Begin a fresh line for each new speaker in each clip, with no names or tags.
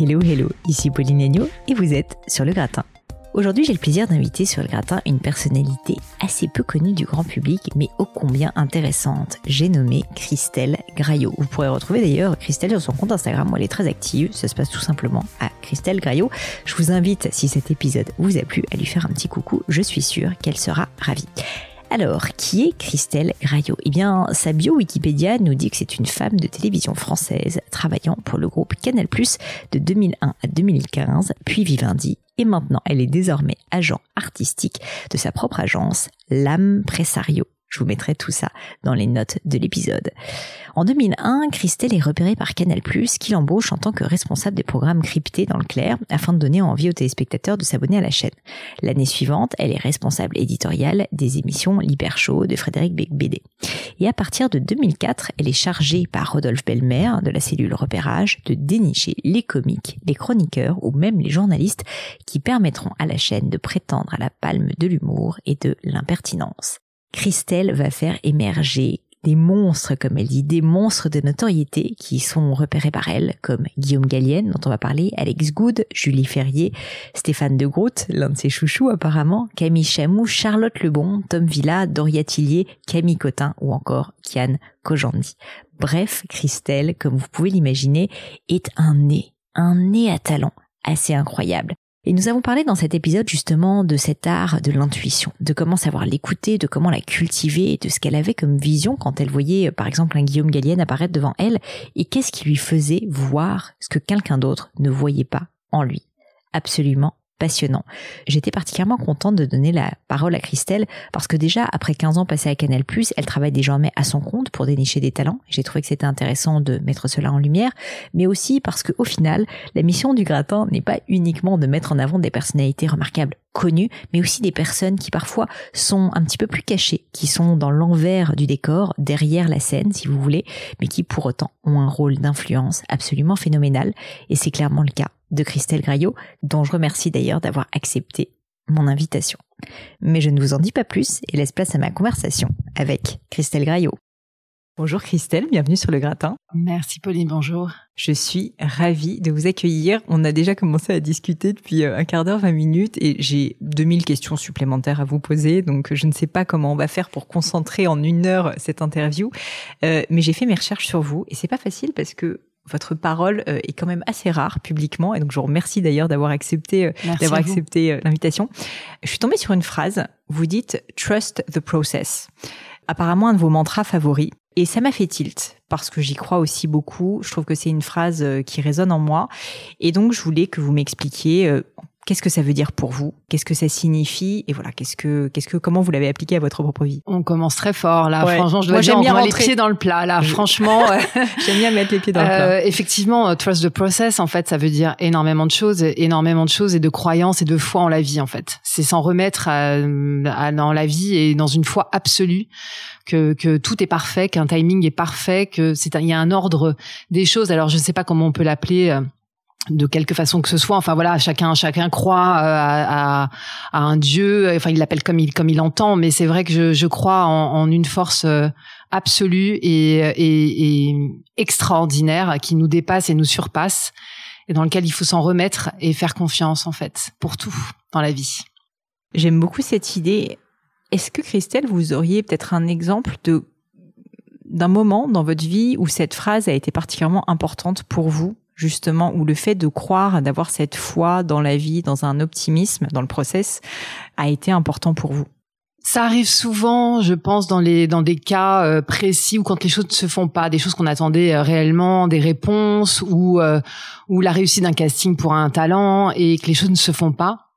Hello, hello, ici Pauline Agneau et vous êtes sur le gratin. Aujourd'hui, j'ai le plaisir d'inviter sur le gratin une personnalité assez peu connue du grand public, mais ô combien intéressante. J'ai nommé Christelle Graillot. Vous pourrez retrouver d'ailleurs Christelle sur son compte Instagram où elle est très active. Ça se passe tout simplement à Christelle Graillot. Je vous invite, si cet épisode vous a plu, à lui faire un petit coucou. Je suis sûre qu'elle sera ravie. Alors, qui est Christelle Graillot? Eh bien, sa bio Wikipédia nous dit que c'est une femme de télévision française travaillant pour le groupe Canal+, de 2001 à 2015, puis Vivendi, et maintenant elle est désormais agent artistique de sa propre agence, L'Âme Pressario. Je vous mettrai tout ça dans les notes de l'épisode. En 2001, Christelle est repérée par Canal+, qui l'embauche en tant que responsable des programmes cryptés dans le clair, afin de donner envie aux téléspectateurs de s'abonner à la chaîne. L'année suivante, elle est responsable éditoriale des émissions L'Hyper Show de Frédéric Bédé. Et à partir de 2004, elle est chargée par Rodolphe Belmer de la cellule repérage de dénicher les comiques, les chroniqueurs ou même les journalistes qui permettront à la chaîne de prétendre à la palme de l'humour et de l'impertinence. Christelle va faire émerger des monstres, comme elle dit, des monstres de notoriété qui sont repérés par elle, comme Guillaume Gallienne, dont on va parler, Alex Good, Julie Ferrier, Stéphane de Groot, l'un de ses chouchous apparemment, Camille Chamou, Charlotte Lebon, Tom Villa, Doria Tillier, Camille Cotin ou encore Kian Kojandi. Bref, Christelle, comme vous pouvez l'imaginer, est un nez, un nez à talent assez incroyable. Et nous avons parlé dans cet épisode justement de cet art de l'intuition, de comment savoir l'écouter, de comment la cultiver, de ce qu'elle avait comme vision quand elle voyait par exemple un Guillaume Gallienne apparaître devant elle, et qu'est-ce qui lui faisait voir ce que quelqu'un d'autre ne voyait pas en lui? Absolument passionnant. J'étais particulièrement contente de donner la parole à Christelle parce que déjà, après 15 ans passés à Canal+, elle travaille désormais à son compte pour dénicher des talents. J'ai trouvé que c'était intéressant de mettre cela en lumière, mais aussi parce que au final, la mission du gratin n'est pas uniquement de mettre en avant des personnalités remarquables mais aussi des personnes qui parfois sont un petit peu plus cachées, qui sont dans l'envers du décor, derrière la scène, si vous voulez, mais qui pour autant ont un rôle d'influence absolument phénoménal, et c'est clairement le cas de Christelle Graillot, dont je remercie d'ailleurs d'avoir accepté mon invitation. Mais je ne vous en dis pas plus et laisse place à ma conversation avec Christelle Graillot. Bonjour Christelle, bienvenue sur le gratin.
Merci Pauline, bonjour.
Je suis ravie de vous accueillir. On a déjà commencé à discuter depuis euh, un quart d'heure, 20 minutes et j'ai 2000 questions supplémentaires à vous poser. Donc je ne sais pas comment on va faire pour concentrer en une heure cette interview. Euh, mais j'ai fait mes recherches sur vous et c'est pas facile parce que votre parole euh, est quand même assez rare publiquement et donc je vous remercie d'ailleurs d'avoir accepté euh, d'avoir accepté l'invitation. Je suis tombée sur une phrase, vous dites trust the process. Apparemment un de vos mantras favoris et ça m'a fait tilt parce que j'y crois aussi beaucoup. Je trouve que c'est une phrase qui résonne en moi et donc je voulais que vous m'expliquiez Qu'est-ce que ça veut dire pour vous? Qu'est-ce que ça signifie? Et voilà, qu'est-ce que, qu'est-ce que, comment vous l'avez appliqué à votre propre vie?
On commence très fort là. Franchement, je dois Moi, dire, bien les pieds dans le plat là. Franchement,
j'aime bien mettre les pieds dans le plat. Euh,
effectivement, euh, trust the process, en fait, ça veut dire énormément de choses, énormément de choses et de croyances et de foi en la vie, en fait. C'est s'en remettre dans la vie et dans une foi absolue que, que tout est parfait, qu'un timing est parfait, que c'est il y a un ordre des choses. Alors, je ne sais pas comment on peut l'appeler. De quelque façon que ce soit. Enfin voilà, chacun chacun croit euh, à, à, un dieu. Enfin, il l'appelle comme il comme il entend. Mais c'est vrai que je, je crois en, en, une force euh, absolue et, et, et, extraordinaire qui nous dépasse et nous surpasse et dans lequel il faut s'en remettre et faire confiance en fait pour tout dans la vie.
J'aime beaucoup cette idée. Est-ce que Christelle, vous auriez peut-être un exemple de d'un moment dans votre vie où cette phrase a été particulièrement importante pour vous? Justement, où le fait de croire, d'avoir cette foi dans la vie, dans un optimisme, dans le process, a été important pour vous?
Ça arrive souvent, je pense, dans les dans des cas euh, précis ou quand les choses ne se font pas, des choses qu'on attendait euh, réellement, des réponses ou euh, ou la réussite d'un casting pour un talent et que les choses ne se font pas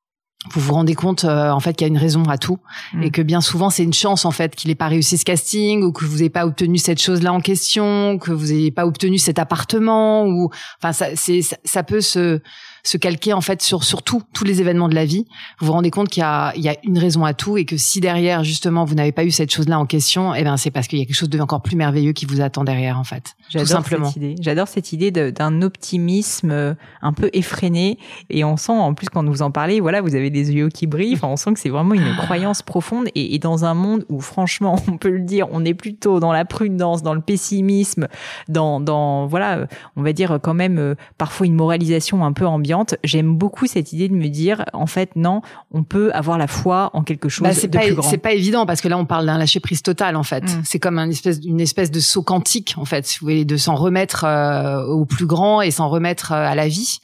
vous vous rendez compte euh, en fait qu'il y a une raison à tout mm. et que bien souvent c'est une chance en fait qu'il n'ait pas réussi ce casting ou que vous n'ayez pas obtenu cette chose là en question que vous n'ayez pas obtenu cet appartement ou enfin ça c'est ça, peut se se calquer en fait sur sur tout, tous les événements de la vie. Vous vous rendez compte qu'il y a il y a une raison à tout et que si derrière justement vous n'avez pas eu cette chose-là en question, eh ben c'est parce qu'il y a quelque chose de encore plus merveilleux qui vous attend derrière en fait. Tout simplement.
Cette idée. J'adore cette idée d'un optimisme euh, un peu effréné et on sent en plus quand vous en parlez, voilà, vous avez des yeux qui brillent. Enfin, on sent que c'est vraiment une croyance profonde et, et dans un monde où franchement, on peut le dire, on est plutôt dans la prudence, dans le pessimisme, dans dans voilà, on va dire quand même euh, parfois une moralisation un peu ambiante. J'aime beaucoup cette idée de me dire en fait non, on peut avoir la foi en quelque chose bah, de
pas,
plus grand.
C'est pas évident parce que là on parle d'un lâcher prise total en fait. Mm. C'est comme un espèce une espèce de saut quantique en fait, si vous voulez, de s'en remettre euh, au plus grand et s'en remettre euh, à la vie.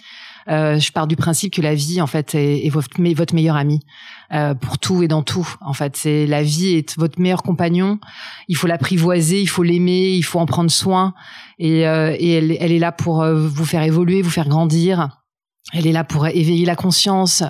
Euh, je pars du principe que la vie, en fait, est, est votre, votre meilleur ami euh, pour tout et dans tout. En fait, c'est la vie est votre meilleur compagnon. Il faut l'apprivoiser, il faut l'aimer, il faut en prendre soin. Et, euh, et elle, elle, est là pour vous faire évoluer, vous faire grandir. Elle est là pour éveiller la conscience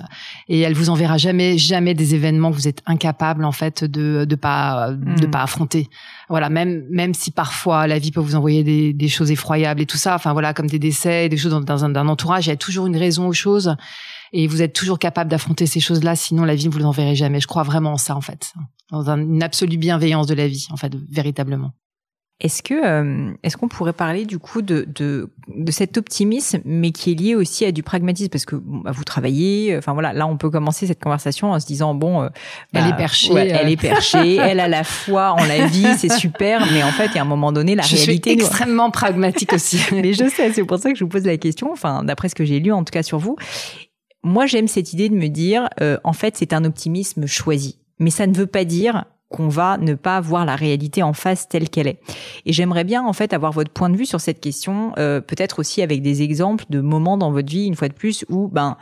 et elle vous enverra jamais, jamais des événements que vous êtes incapable en fait de de pas de hmm. pas affronter. Voilà, même même si parfois la vie peut vous envoyer des, des choses effroyables et tout ça. Enfin voilà, comme des décès, des choses dans, dans un, entourage, il y a toujours une raison aux choses et vous êtes toujours capable d'affronter ces choses-là. Sinon, la vie ne vous l'enverrait jamais. Je crois vraiment en ça en fait, dans une absolue bienveillance de la vie en fait, véritablement.
Est-ce que euh, est-ce qu'on pourrait parler du coup de, de, de cet optimisme, mais qui est lié aussi à du pragmatisme? Parce que bah, vous travaillez, enfin voilà, là on peut commencer cette conversation en se disant bon, euh,
elle est bah, perchée,
elle est perchée, elle a la foi en la vie, c'est super, mais en fait, il y a un moment donné, la
je
réalité.
Suis extrêmement pragmatique aussi.
mais je sais, c'est pour ça que je vous pose la question. Enfin, d'après ce que j'ai lu en tout cas sur vous, moi j'aime cette idée de me dire, euh, en fait, c'est un optimisme choisi, mais ça ne veut pas dire qu'on va ne pas voir la réalité en face telle qu'elle est. Et j'aimerais bien en fait avoir votre point de vue sur cette question, euh, peut-être aussi avec des exemples de moments dans votre vie, une fois de plus, où ben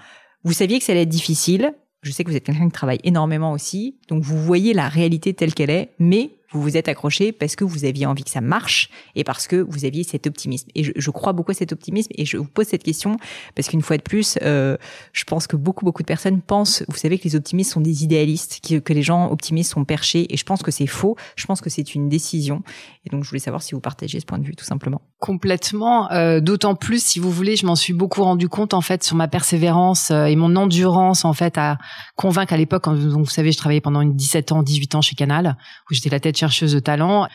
vous saviez que ça allait être difficile. Je sais que vous êtes quelqu'un qui travaille énormément aussi, donc vous voyez la réalité telle qu'elle est, mais vous vous êtes accroché parce que vous aviez envie que ça marche et parce que vous aviez cet optimisme. Et je, je crois beaucoup à cet optimisme et je vous pose cette question parce qu'une fois de plus, euh, je pense que beaucoup beaucoup de personnes pensent, vous savez que les optimistes sont des idéalistes, que, les gens optimistes sont perchés et je pense que c'est faux. Je pense que c'est une décision. Et donc je voulais savoir si vous partagez ce point de vue tout simplement.
Complètement. Euh, D'autant plus, si vous voulez, je m'en suis beaucoup rendu compte en fait sur ma persévérance euh, et mon endurance en fait à convaincre à l'époque. Vous savez, je travaillais pendant une 17 ans, 18 ans chez Canal où j'étais la tête chercheuse de talent.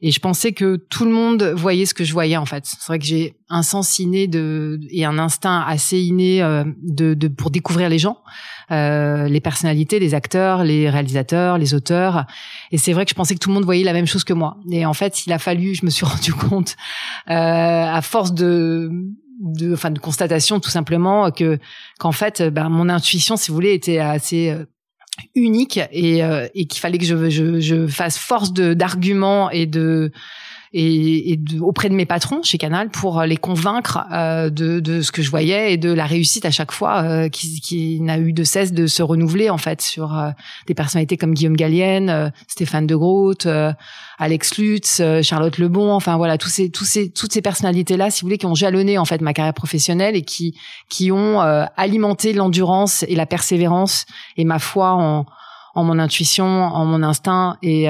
Et je pensais que tout le monde voyait ce que je voyais en fait. C'est vrai que j'ai un sens inné de et un instinct assez inné euh, de, de, pour découvrir les gens, euh, les personnalités, les acteurs, les réalisateurs, les auteurs. Et c'est vrai que je pensais que tout le monde voyait la même chose que moi. Et en fait, il a fallu, je me suis rendu compte, euh, à force de de, enfin, de constatation tout simplement que qu'en fait, ben, mon intuition, si vous voulez, était assez euh, unique et, euh, et qu'il fallait que je, je, je fasse force d'arguments et de et, et auprès de mes patrons chez Canal pour les convaincre euh, de, de, ce que je voyais et de la réussite à chaque fois euh, qui, qui n'a eu de cesse de se renouveler en fait sur euh, des personnalités comme Guillaume Gallienne, euh, Stéphane de Groot, Alex Lutz, Charlotte Lebon, enfin voilà tous ces tous ces toutes ces personnalités là si vous voulez qui ont jalonné en fait ma carrière professionnelle et qui qui ont alimenté l'endurance et la persévérance et ma foi en en mon intuition, en mon instinct et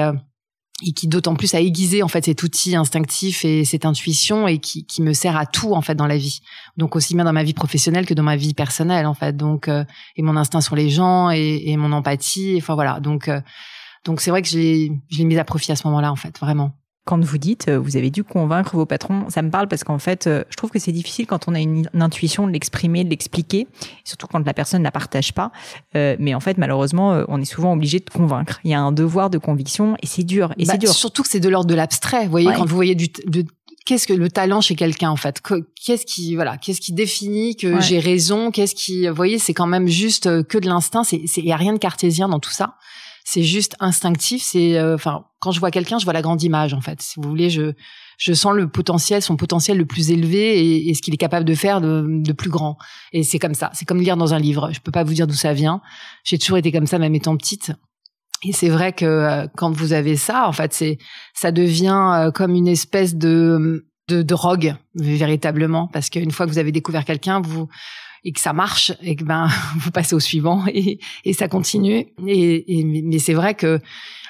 et qui d'autant plus a aiguisé en fait cet outil instinctif et cette intuition et qui, qui me sert à tout en fait dans la vie. Donc aussi bien dans ma vie professionnelle que dans ma vie personnelle en fait. Donc euh, et mon instinct sur les gens et, et mon empathie enfin voilà. Donc euh, donc c'est vrai que je l'ai mis à profit à ce moment-là en fait vraiment
quand vous dites euh, vous avez dû convaincre vos patrons, ça me parle parce qu'en fait, euh, je trouve que c'est difficile quand on a une, intuition de l'exprimer, de l'expliquer, surtout quand la personne ne la partage pas. Euh, mais en fait, malheureusement, on est souvent obligé de convaincre. Il y a un devoir de conviction et c'est dur. Et c'est bah, dur.
Surtout que c'est de l'ordre de l'abstrait. Vous voyez, quand vous voyez du, de, qu'est-ce que le talent chez quelqu'un en fait? Qu'est-ce qui voilà Qu'est-ce qui définit que j'ai raison? Qu'est-ce qui vous voyez C'est quand même juste que de l'instinct. C'est il y a rien de cartésien dans tout ça c'est juste instinctif. C'est, euh, enfin, quand je vois quelqu'un, je vois la grande image en fait. Si vous voulez, je je sens le potentiel, son potentiel le plus élevé et, ce qu'il est capable de faire de, de plus grand. Et c'est comme ça. C'est comme lire dans un livre. Je peux pas vous dire d'où ça vient. J'ai toujours été comme ça, même étant petite. Et c'est vrai que euh, quand vous avez ça, en fait, c'est ça devient euh, comme une espèce de de drogue véritablement, parce qu'une fois que vous avez découvert quelqu'un, vous et que ça marche et que ben vous passez au suivant et, et ça continue et, et mais c'est vrai que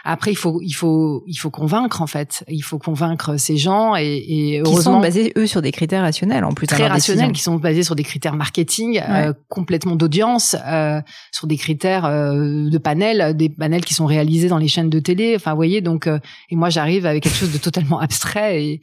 Après, il faut, il faut, il faut convaincre en fait. Il faut convaincre ces gens et, et
qui sont basés eux sur des critères rationnels en plus.
Très rationnels, qui sont basés sur des critères marketing, euh, complètement d'audience, euh, sur des critères euh, de panel, des panels qui sont réalisés dans les chaînes de télé. Enfin, vous voyez. Donc, euh, et moi, j'arrive avec quelque chose de totalement abstrait et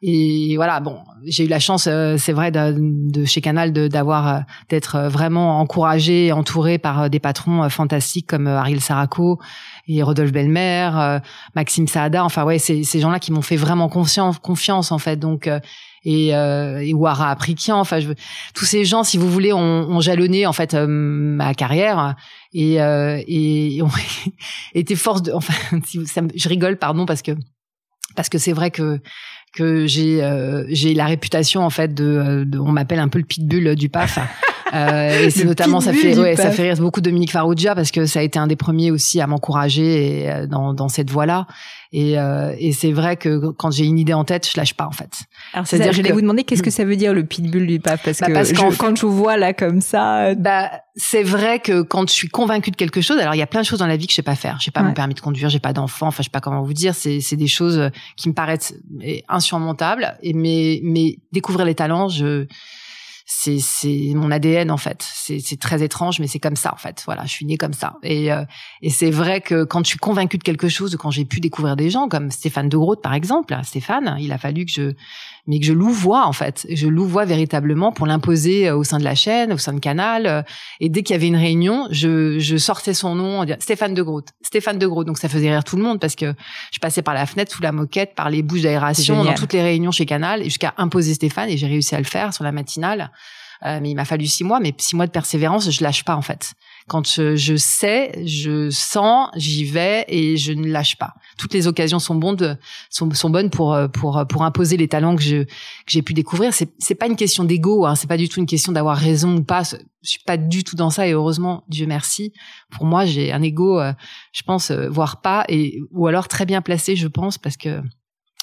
et voilà, bon, j'ai eu la chance, euh, c'est vrai, de, de, chez Canal d'avoir euh, d'être euh, vraiment encouragé, entouré par des patrons fantastiques comme Ariel Saraco et Rodolphe Belmer, Maxime Saada. Enfin ouais, c'est ces gens-là qui m'ont fait vraiment confiance, confiance en fait. Donc et, euh, et Ouara Aprikian, enfin je, tous ces gens, si vous voulez, ont, ont jalonné en fait ma carrière et, euh, et ont été force de. Enfin, je rigole, pardon, parce que parce que c'est vrai que que j'ai euh, j'ai la réputation en fait de, de on m'appelle un peu le pitbull du PAF Euh, et c'est notamment ça fait ouais, ça fait rire beaucoup Dominique Farrugia parce que ça a été un des premiers aussi à m'encourager euh, dans, dans cette voie-là. Et, euh, et c'est vrai que quand j'ai une idée en tête, je lâche pas en fait.
Alors c'est-à-dire, je vais vous demander qu'est-ce que ça veut dire le pitbull du pape parce bah, que quand je vous vois là comme ça.
Euh, bah c'est vrai que quand je suis convaincue de quelque chose, alors il y a plein de choses dans la vie que je sais pas faire. J'ai pas mon permis de conduire, j'ai pas d'enfant, enfin je sais pas comment vous dire. C'est c'est des choses qui me paraissent insurmontables. Et mais mais découvrir les talents, je c'est c'est mon ADN en fait. C'est très étrange, mais c'est comme ça en fait. Voilà, je suis née comme ça. Et euh, et c'est vrai que quand je suis convaincue de quelque chose, quand j'ai pu découvrir des gens comme Stéphane De Groot par exemple, Stéphane, il a fallu que je mais que je louvoie en fait. Je louvoie véritablement pour l'imposer euh, au sein de la chaîne, au sein de Canal. Euh, et dès qu'il y avait une réunion, je, je sortais son nom, Stéphane de Groot, Stéphane de Groot. Donc ça faisait rire tout le monde parce que je passais par la fenêtre, sous la moquette, par les bouches d'aération, dans toutes les réunions chez Canal, jusqu'à imposer Stéphane. Et j'ai réussi à le faire sur la matinale. Euh, mais il m'a fallu six mois, mais six mois de persévérance, je lâche pas en fait. Quand je, sais, je sens, j'y vais et je ne lâche pas. Toutes les occasions sont bonnes, sont, sont bonnes pour imposer les talents que j'ai pu découvrir. C'est c'est pas une question d'ego, hein, c'est pas du tout une question d'avoir raison ou pas. Je suis pas du tout dans ça et heureusement, Dieu merci. Pour moi, j'ai un ego, euh, je pense, euh, voire pas et ou alors très bien placé, je pense, parce que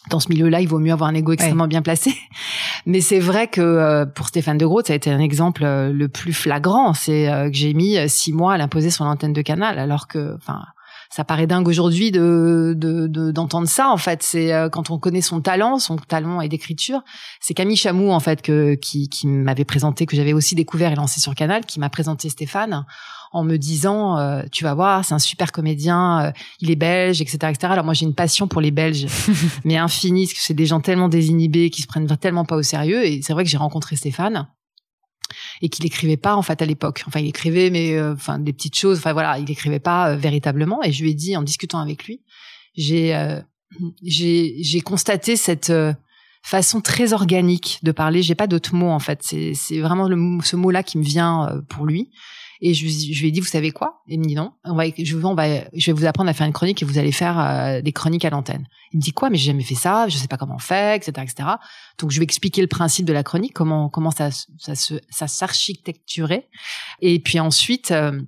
dans ce milieu-là, il vaut mieux avoir un ego extrêmement bien placé. Mais c'est vrai que euh, pour Stéphane de Groot, ça a été un exemple euh, le plus flagrant. C'est euh, que j'ai mis six mois à l'imposer sur l'antenne de Canal, alors que, enfin, ça paraît dingue aujourd'hui de d'entendre ça. En fait, c'est quand on connaît son talent, son talent et d'écriture. C'est Camille Chamou en fait que qui, qui m'avait présenté, que j'avais aussi découvert et lancé sur Canal, qui m'a présenté Stéphane en me disant euh, tu vas voir c'est un super comédien euh, il est belge etc etc alors moi j'ai une passion pour les Belges mais infinie parce que c'est des gens tellement désinhibés qui se prennent tellement pas au sérieux et c'est vrai que j'ai rencontré Stéphane et qu'il écrivait pas en fait à l'époque enfin il écrivait mais euh, enfin des petites choses enfin voilà il écrivait pas véritablement et je lui ai dit en discutant avec lui j'ai j'ai j'ai constaté cette façon très organique de parler. J'ai pas d'autres mots en fait. C'est c'est vraiment le, ce mot-là qui me vient pour lui. Et je, lui ai dit, vous savez quoi? Il me dit non. On va, je, vais vous apprendre à faire une chronique et vous allez faire euh, des chroniques à l'antenne. Il me dit quoi? Mais j'ai jamais fait ça. Je sais pas comment on fait, etc., etc. Donc je vais expliquer le principe de la chronique, comment comment ça ça se s'architecturait. Et puis ensuite, euh,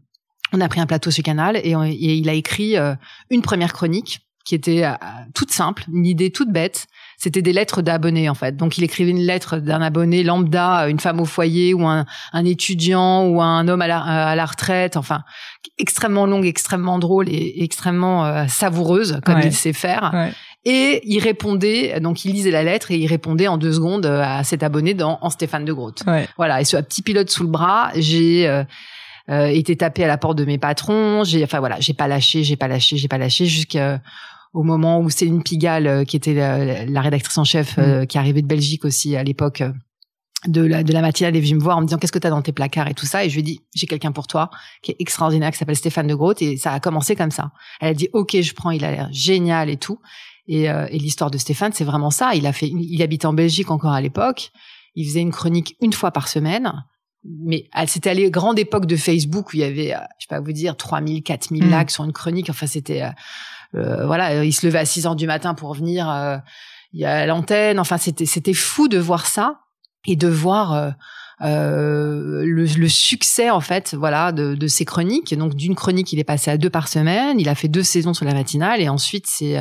on a pris un plateau sur Canal et, et il a écrit euh, une première chronique qui était toute simple, une idée toute bête, c'était des lettres d'abonnés en fait. Donc il écrivait une lettre d'un abonné lambda, une femme au foyer ou un, un étudiant ou un homme à la, à la, retraite, enfin extrêmement longue, extrêmement drôle et, extrêmement euh, savoureuse comme il sait faire. Ouais. Et il répondait, donc il lisait la lettre et il répondait en deux secondes euh, à cet abonné dans en Stéphane de Groot. Ouais. Voilà. Et ce petit pilote sous le bras, j'ai euh, euh, été tapé à la porte de mes patrons. J'ai, enfin voilà, j'ai pas lâché, j'ai pas lâché, j'ai pas lâché jusqu'à au moment où Céline Pigalle, euh, qui était la, rédactrice en chef, euh, mm. qui arrivait de Belgique aussi à l'époque euh, de la de la matinale est venue me voir en me disant qu'est-ce que tu as dans tes placards? et tout ça. Et je lui ai dit j'ai quelqu'un pour toi qui est extraordinaire qui s'appelle Stéphane de Groot et ça a commencé comme ça. Elle a dit ok je prends il a l'air génial et tout. Et, et l'histoire de Stéphane c'est vraiment ça. Il a fait il habitait en Belgique encore à l'époque. Il faisait une chronique une fois par semaine. Mais c'était à la grande époque de Facebook où il y avait je sais pas vous dire 3000 4000 mm. likes sur une chronique. Enfin c'était euh, voilà, il se levait à 6 heures du matin pour venir euh, y a l'antenne. Enfin, c'était c'était fou de voir ça et de voir euh, euh, le, le, succès en fait voilà de, de ces chroniques. Donc d'une chronique il est passé à deux par semaine. Il a fait deux saisons sur la matinale et ensuite c'est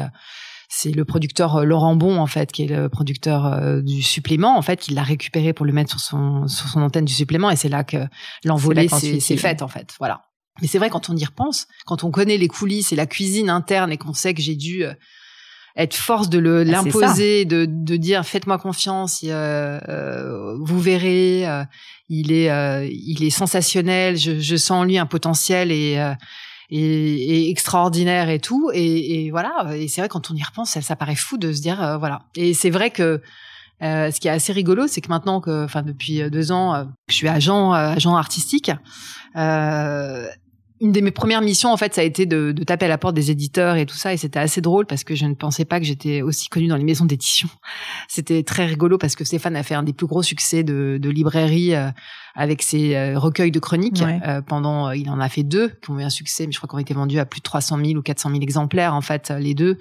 c'est le producteur Laurent Bon en fait qui est le producteur du supplément en fait qui l'a récupéré pour le mettre sur son sur son antenne du supplément. Et c'est là que l'envolée s'est faite en fait. Voilà Mais c'est vrai quand on y repense, quand on connaît les coulisses et la cuisine interne et qu'on sait que j'ai dû être force de le ah, l'imposer, de, de dire faites-moi confiance, euh, euh, vous verrez, euh, il est il est sensationnel, je, je, sens en lui un potentiel et, et, extraordinaire et tout et, et voilà et c'est vrai quand on y repense ça, ça paraît fou de se dire voilà et c'est vrai que ce qui est assez rigolo, c'est que maintenant que, enfin depuis deux ans, je suis agent agent artistique. Euh, une de mes premières missions, en fait, ça a été de, de, taper à la porte des éditeurs et tout ça. Et c'était assez drôle parce que je ne pensais pas que j'étais aussi connue dans les maisons d'édition. C'était très rigolo parce que Stéphane a fait un des plus gros succès de, de librairie euh, avec ses euh, recueils de chroniques. Euh, pendant, il en a fait deux qui ont eu un succès, mais je crois qu'on a été vendus à plus de 300 000 ou 400 000 exemplaires, en fait, les deux.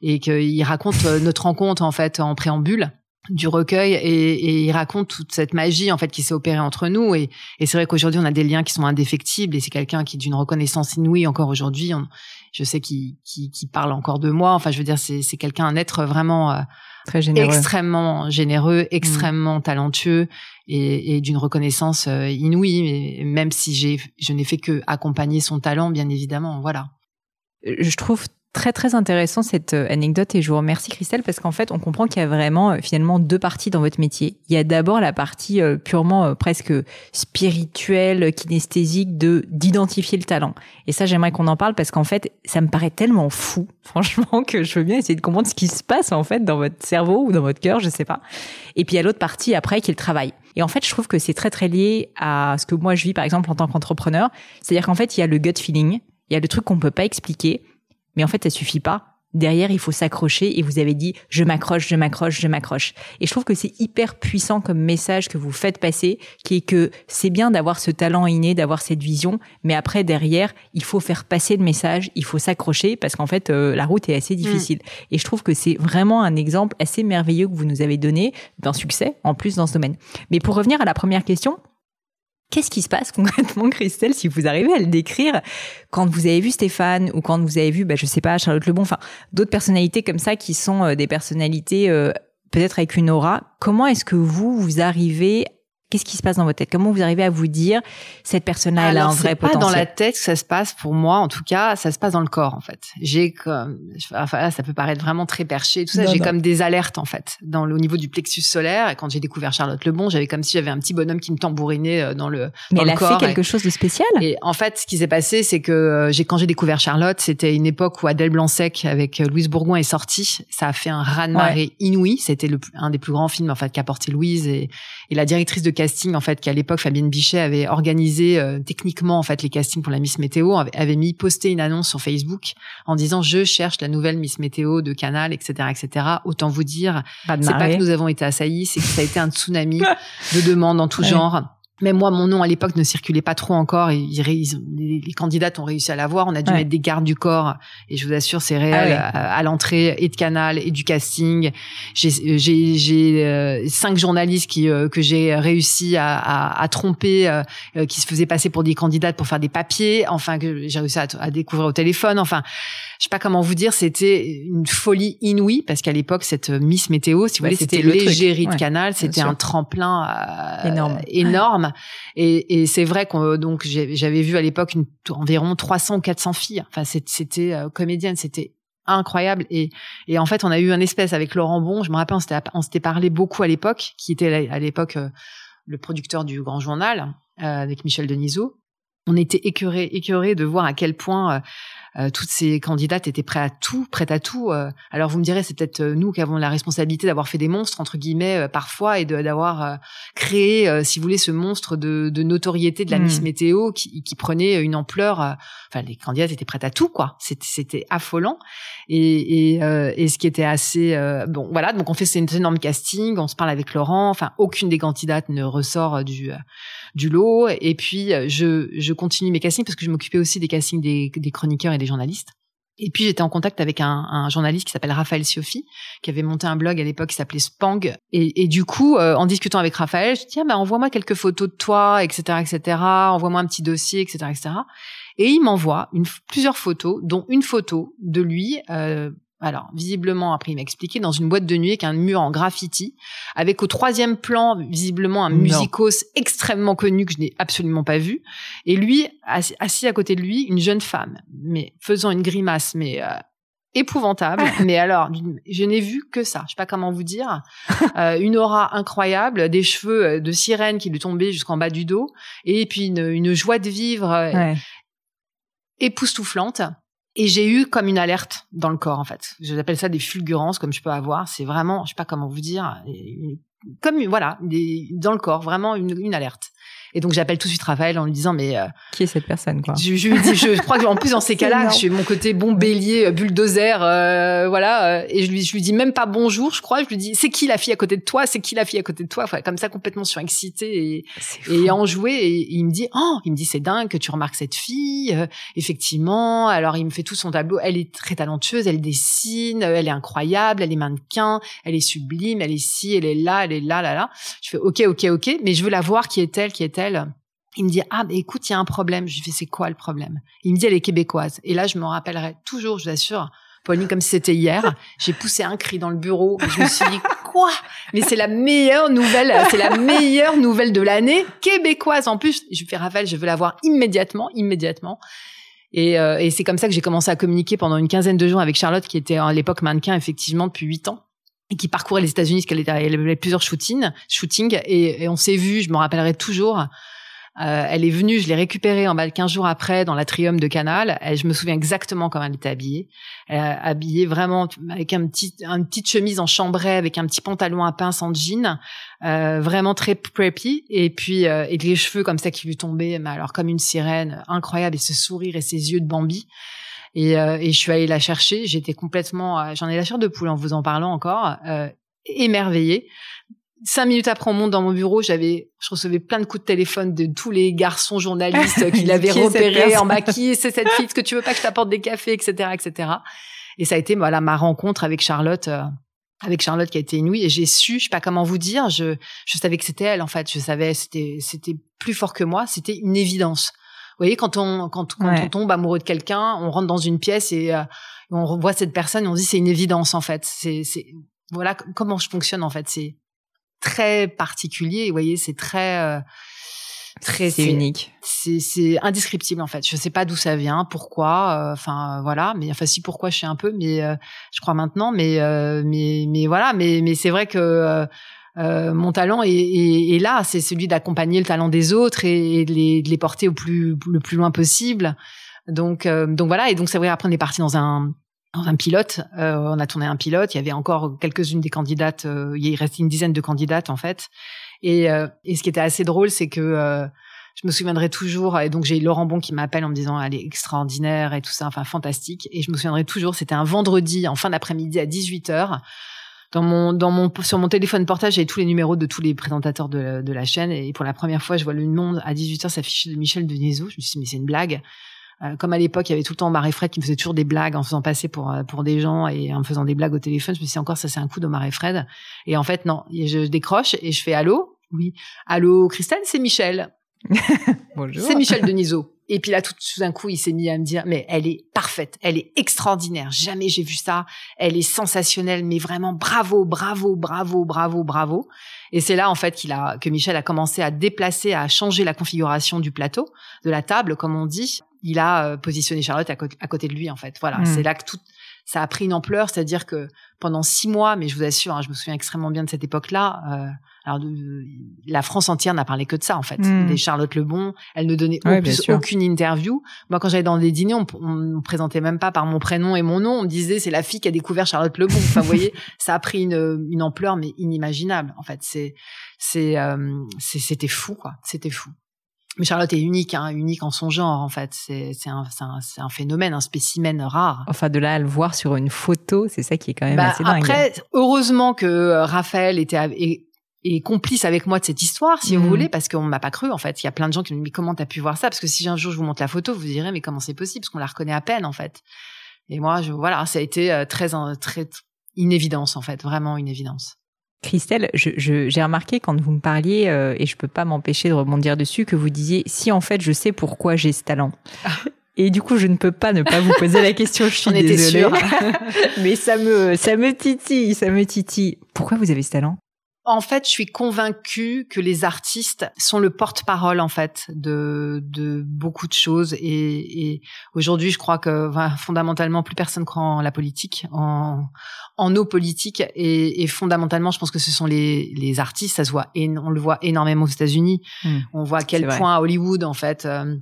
Et qu'il raconte notre rencontre, en fait, en préambule du recueil et, et, il raconte toute cette magie en fait qui s'est opérée entre nous. Et, et c'est vrai qu'aujourd'hui on a des liens qui sont indéfectibles et c'est quelqu'un qui est d'une reconnaissance inouïe encore aujourd'hui je sais qu'il qui, parle encore de moi. Enfin je veux dire c'est c'est quelqu'un un être vraiment euh,
très généreux.
extrêmement généreux mmh. extrêmement talentueux et, et d'une reconnaissance euh, inouïe. Même si j'ai je n'ai fait que accompagner son talent bien évidemment voilà.
Je trouve très très intéressant cette euh, anecdote et je vous remercie Christelle parce qu'en fait on comprend qu'il y a vraiment euh, finalement deux parties dans votre métier. Il y a d'abord la partie euh, purement presque spirituelle, kinesthésique de d'identifier le talent. Et ça j'aimerais qu'on en parle parce qu'en fait ça me paraît tellement fou franchement que je veux bien essayer de comprendre ce qui se passe en fait dans votre cerveau ou dans votre cœur, je sais pas. Et puis il y a l'autre partie après qui est le travail. Et en fait, je trouve que c'est très très lié à ce que moi je vis par exemple en tant qu'entrepreneur, c'est-à-dire qu'en fait, il y a le gut feeling, il y a le truc qu'on peut pas expliquer mais en fait, ça suffit pas. Derrière, il faut s'accrocher et vous avez dit je m'accroche, je m'accroche, je m'accroche. Et je trouve que c'est hyper puissant comme message que vous faites passer, qui est que c'est bien d'avoir ce talent inné, d'avoir cette vision, mais après derrière, il faut faire passer le message, il faut s'accrocher parce qu'en fait euh, la route est assez mm. difficile. Et je trouve que c'est vraiment un exemple assez merveilleux que vous nous avez donné d'un succès en plus dans ce domaine. Mais pour revenir à la première question, Qu'est-ce qui se passe concrètement, Christelle, si vous arrivez à le décrire quand vous avez vu Stéphane ou quand vous avez vu, bah, je sais pas, Charlotte Lebon, enfin d'autres personnalités comme ça qui sont euh, des personnalités euh, peut-être avec une aura. Comment est-ce que vous vous arrivez Qu'est-ce qui se passe dans votre tête? Comment vous arrivez à vous dire cette personne-là, elle a un vrai potentiel
pas dans la tête que ça se passe pour moi, en tout cas, ça se passe dans le corps en fait. J'ai comme, enfin ça peut paraître vraiment très perché, tout ça. J'ai comme des alertes en fait dans le, au niveau du plexus solaire. Et quand j'ai découvert Charlotte Lebon, j'avais comme si j'avais un petit bonhomme qui me tambourinait euh, dans le.
Mais
elle
a fait quelque chose de spécial?
Et en fait, ce qui s'est passé, c'est que euh, j'ai quand j'ai découvert Charlotte, c'était une époque où Adèle Blanc-Sec avec euh, Louise Bourgoin est sortie. Ça a fait un raz-de-marée inouï. C'était un des plus grands films en fait qu'a porté Louise et, et la directrice de casting en fait qui l'époque, Fabienne Bichet avait organisé euh, techniquement en fait les castings pour la Miss Météo, avait, mis posté une annonce sur Facebook en disant je cherche la nouvelle Miss Météo de Canal, etc., etc. Autant vous dire, c'est pas que nous avons été assaillis, c'est que ça a été un tsunami de demandes en tout genre. Même moi, mon nom à l'époque ne circulait pas trop encore. Et les, les, candidates ont réussi à l'avoir. On a dû mettre des gardes du corps. Et je vous assure, c'est réel ah à, l'entrée et de Canal et du casting. J'ai j'ai euh, cinq journalistes qui euh, que j'ai réussi à, à, à tromper, euh, qui se faisaient passer pour des candidates pour faire des papiers. Enfin, que j'ai réussi à, à, découvrir au téléphone. Enfin, je sais pas comment vous dire. C'était une folie inouïe parce qu'à l'époque, cette Miss Météo, si vous voulez, c'était l'égérie de Canal. C'était un tremplin énorme. énorme. Et, c'est vrai que donc j'avais vu à l'époque environ 300 ou 400 filles. Enfin, c'était euh, comédienne, c'était incroyable. Et, en fait, on a eu un espèce avec Laurent Bon. Je me rappelle, on s'était parlé beaucoup à l'époque, qui était à l'époque euh, le producteur du Grand Journal euh, avec Michel Denisot. On était écœurés, écœurés de voir à quel point euh, toutes ces candidates étaient prêtes à tout, prêtes à tout. Euh. alors vous me direz, c'est peut-être euh, nous qui avons la responsabilité d'avoir fait des monstres entre guillemets parfois et d'avoir créé, si vous voulez, ce monstre de, de notoriété de la Miss mmh. Météo qui, qui, prenait une ampleur. enfin, les candidates étaient prêtes à tout, quoi. C'était affolant. Et, et, et, ce qui était assez bon, voilà. Donc on fait cet énorme casting, on se parle avec Laurent. Enfin, aucune des candidates ne ressort du du lot. Et puis je, je continue mes castings parce que je m'occupais aussi des castings des, des chroniqueurs des journalistes. Et puis j'étais en contact avec un, journaliste qui s'appelle Raphaël Siofi, qui avait monté un blog à l'époque qui s'appelait Spang. Et, du coup, euh, en discutant avec Raphaël, je dis tiens, bah, envoie-moi quelques photos de toi, etc., etc. Envoie-moi un petit dossier, etc., etc. Et il m'envoie plusieurs photos, dont une photo de lui euh, Alors, visiblement, après, il m'a expliqué, dans une boîte de nuit avec un mur en graffiti, avec au troisième plan, visiblement, un musicos extrêmement connu que je n'ai absolument pas vu. Et lui, assis à côté de lui, une jeune femme, mais faisant une grimace, mais euh, épouvantable. mais alors, je n'ai vu que ça. Je sais pas comment vous dire. Euh, une aura incroyable, des cheveux euh, de sirène qui lui tombaient jusqu'en bas du dos, et puis une, une joie de vivre époustouflante. Et j'ai eu comme une alerte dans le corps, en fait. J'appelle ça des fulgurances, comme je peux avoir. C'est vraiment, je sais pas comment vous dire, comme voilà, dans le corps, vraiment une alerte. Et donc j'appelle tout de suite Raphaël en lui disant mais euh,
qui est cette personne quoi
je, je lui dis je crois qu'en plus dans ces cas-là je suis mon côté bon bélier euh, bulldozer euh, voilà euh, et je lui je lui dis même pas bonjour je crois je lui dis c'est qui la fille à côté de toi c'est qui la fille à côté de toi enfin, comme ça complètement surexcité et et enjoué et, il me dit oh il me dit c'est dingue que tu remarques cette fille effectivement. Alors il me fait tout son tableau. Elle est très talentueuse elle dessine elle est incroyable elle est mannequin elle est sublime elle est ci elle est là elle est là là là. Je fais ok ok ok mais je veux la voir qui est elle qui est il me dit ah écoute il y a un problème. Je lui fais c'est quoi le problème? Il me dit elle est québécoise. Et là je me rappellerai toujours je vous assure Pauline comme si c'était hier j'ai poussé un cri dans le bureau et je me suis dit quoi? Mais c'est la meilleure nouvelle c'est la meilleure nouvelle de l'année québécoise en plus. Je fais Raphaël je veux la voir immédiatement immédiatement. Et, euh, et c'est comme ça que j'ai commencé à communiquer pendant une quinzaine de jours avec Charlotte qui était à l'époque mannequin effectivement depuis huit ans et qui parcourait les États-Unis, parce qu'elle avait plusieurs shootings, et, et on s'est vu, je me rappellerai toujours. Euh, elle est venue, je l'ai récupérée en bas 15 jours après dans l'atrium de Canal. Et je me souviens exactement comment elle était habillée. Habillée vraiment avec un petit, une petite chemise en chambray, avec un petit pantalon à pince en jean, euh, vraiment très preppy. Et puis euh, et les cheveux comme ça qui lui tombaient, mais alors comme une sirène, incroyable, et ce sourire et ses yeux de Bambi. Et, euh, et je suis allée la chercher. J'étais complètement, euh, j'en ai la chair de poule en vous en parlant encore, euh, émerveillée. Cinq minutes après, on monte dans mon bureau. J'avais, je recevais plein de coups de téléphone de tous les garçons journalistes qui l'avaient repéré en maquillé. C'est cette fille, est-ce que tu veux pas que je t'apporte des cafés, etc., etc. Et ça a été, voilà, ma rencontre avec Charlotte. Euh, avec Charlotte qui a été inouïe et j'ai su, je sais pas comment vous dire, je je savais que c'était elle en fait, je savais c'était c'était plus fort que moi, c'était une évidence voyez, quand on quand, quand on tombe amoureux de quelqu'un, on rentre dans une pièce et euh, on revoit cette personne et on dit c'est une évidence en fait. C'est c'est voilà comment je fonctionne en fait. C'est très particulier. Vous voyez, c'est très euh,
très c'est unique.
C'est c'est indescriptible en fait. Je sais pas d'où ça vient, pourquoi. Euh, enfin voilà, mais enfin si pourquoi je sais un peu, mais je crois maintenant. Mais mais mais voilà, mais mais c'est vrai que euh, mon talent est, là, c'est celui d'accompagner le talent des autres et, de, les, porter au plus le plus loin possible. Donc euh, donc voilà et donc c'est vrai après on est parti dans un dans un pilote, euh, on a tourné un pilote. Il y avait encore quelques-unes des candidates. il restait une dizaine de candidates en fait. Et, et ce qui était assez drôle, c'est que je me souviendrai toujours. Et donc j'ai Laurent Bon qui m'appelle en me disant elle est extraordinaire et tout ça, enfin fantastique. Et je me souviendrai toujours. C'était un vendredi en fin d'après-midi à 18 h dans mon, dans mon, sur mon téléphone portable, j'avais tous les numéros de tous les présentateurs de, la chaîne. Et pour la première fois, je vois le nom à 18h s'afficher de Michel Denisot. Je me suis dit, mais c'est une blague. Euh, comme à l'époque, il y avait tout le temps Marie Fred qui me faisait toujours des blagues en faisant passer pour euh, pour des gens et en faisant des blagues au téléphone. Je me suis dit encore ça c'est un coup de Marie Fred. Et en fait non, je décroche et je fais allô? Oui, allô Christelle, c'est Michel.
Bonjour.
C'est Michel Denisot. Et puis là, tout d'un coup, il s'est mis à me dire, mais elle est parfaite, elle est extraordinaire. Jamais j'ai vu ça. Elle est sensationnelle, mais vraiment bravo, bravo, bravo, bravo, bravo. Et c'est là en fait qu'il a que Michel a commencé à déplacer, à changer la configuration du plateau, de la table, comme on dit. Il a euh, positionné Charlotte à, côté de lui en fait. Voilà, hmm. c'est là que tout ça a pris une ampleur, c'est-à-dire que pendant six mois, mais je vous assure, hein, je me souviens extrêmement bien de cette époque-là. Euh, alors, de, la France entière n'a parlé que de ça en fait. Hmm. Des Charlotte Lebon, elle ne donnait aucune interview. Moi, quand j'allais dans des dîners, on, on, me présentait même pas par mon prénom et mon nom. On me disait c'est la fille qui a découvert Charlotte Lebon. Enfin, vous voyez, ça a pris une, une ampleur mais inimaginable. En fait, c'est c'est euh, c'était fou quoi. C'était fou. Mais Charlotte est unique, hein, unique en son genre en fait. C'est un, un, un, phénomène, un spécimen rare.
Enfin, de là à le voir sur une photo, c'est ça qui est quand même bah, assez dingue.
Après, heureusement que euh, Raphaël était et, complice avec moi de cette histoire, si vous mm. voulez, parce qu'on m'a pas cru en fait. Il y a plein de gens qui me disent mais comment t'as pu voir ça? Parce que si un jour je vous montre la photo, vous direz mais comment c'est possible? Parce qu'on la reconnaît à peine en fait. Et moi, je, voilà, ça a été euh, très, très une évidence en fait, vraiment une évidence.
Christelle, j'ai remarqué quand vous me parliez, euh, et je peux pas m'empêcher de rebondir dessus, que vous disiez si en fait je sais pourquoi j'ai ce talent. Et du coup, je ne peux pas ne pas vous poser la question. Je suis désolée. Mais ça me, ça me titille, ça me titille. Pourquoi vous avez ce talent?
En fait, je suis convaincue que les artistes sont le porte-parole en fait de, de beaucoup de choses. Et, et aujourd'hui, je crois que fondamentalement, plus personne croit en la politique, en, en nos politiques. Et, et, fondamentalement, je pense que ce sont les, les artistes. Ça se voit, et on le voit énormément aux États-Unis. Hmm. on voit à quel point à Hollywood, en fait, euh,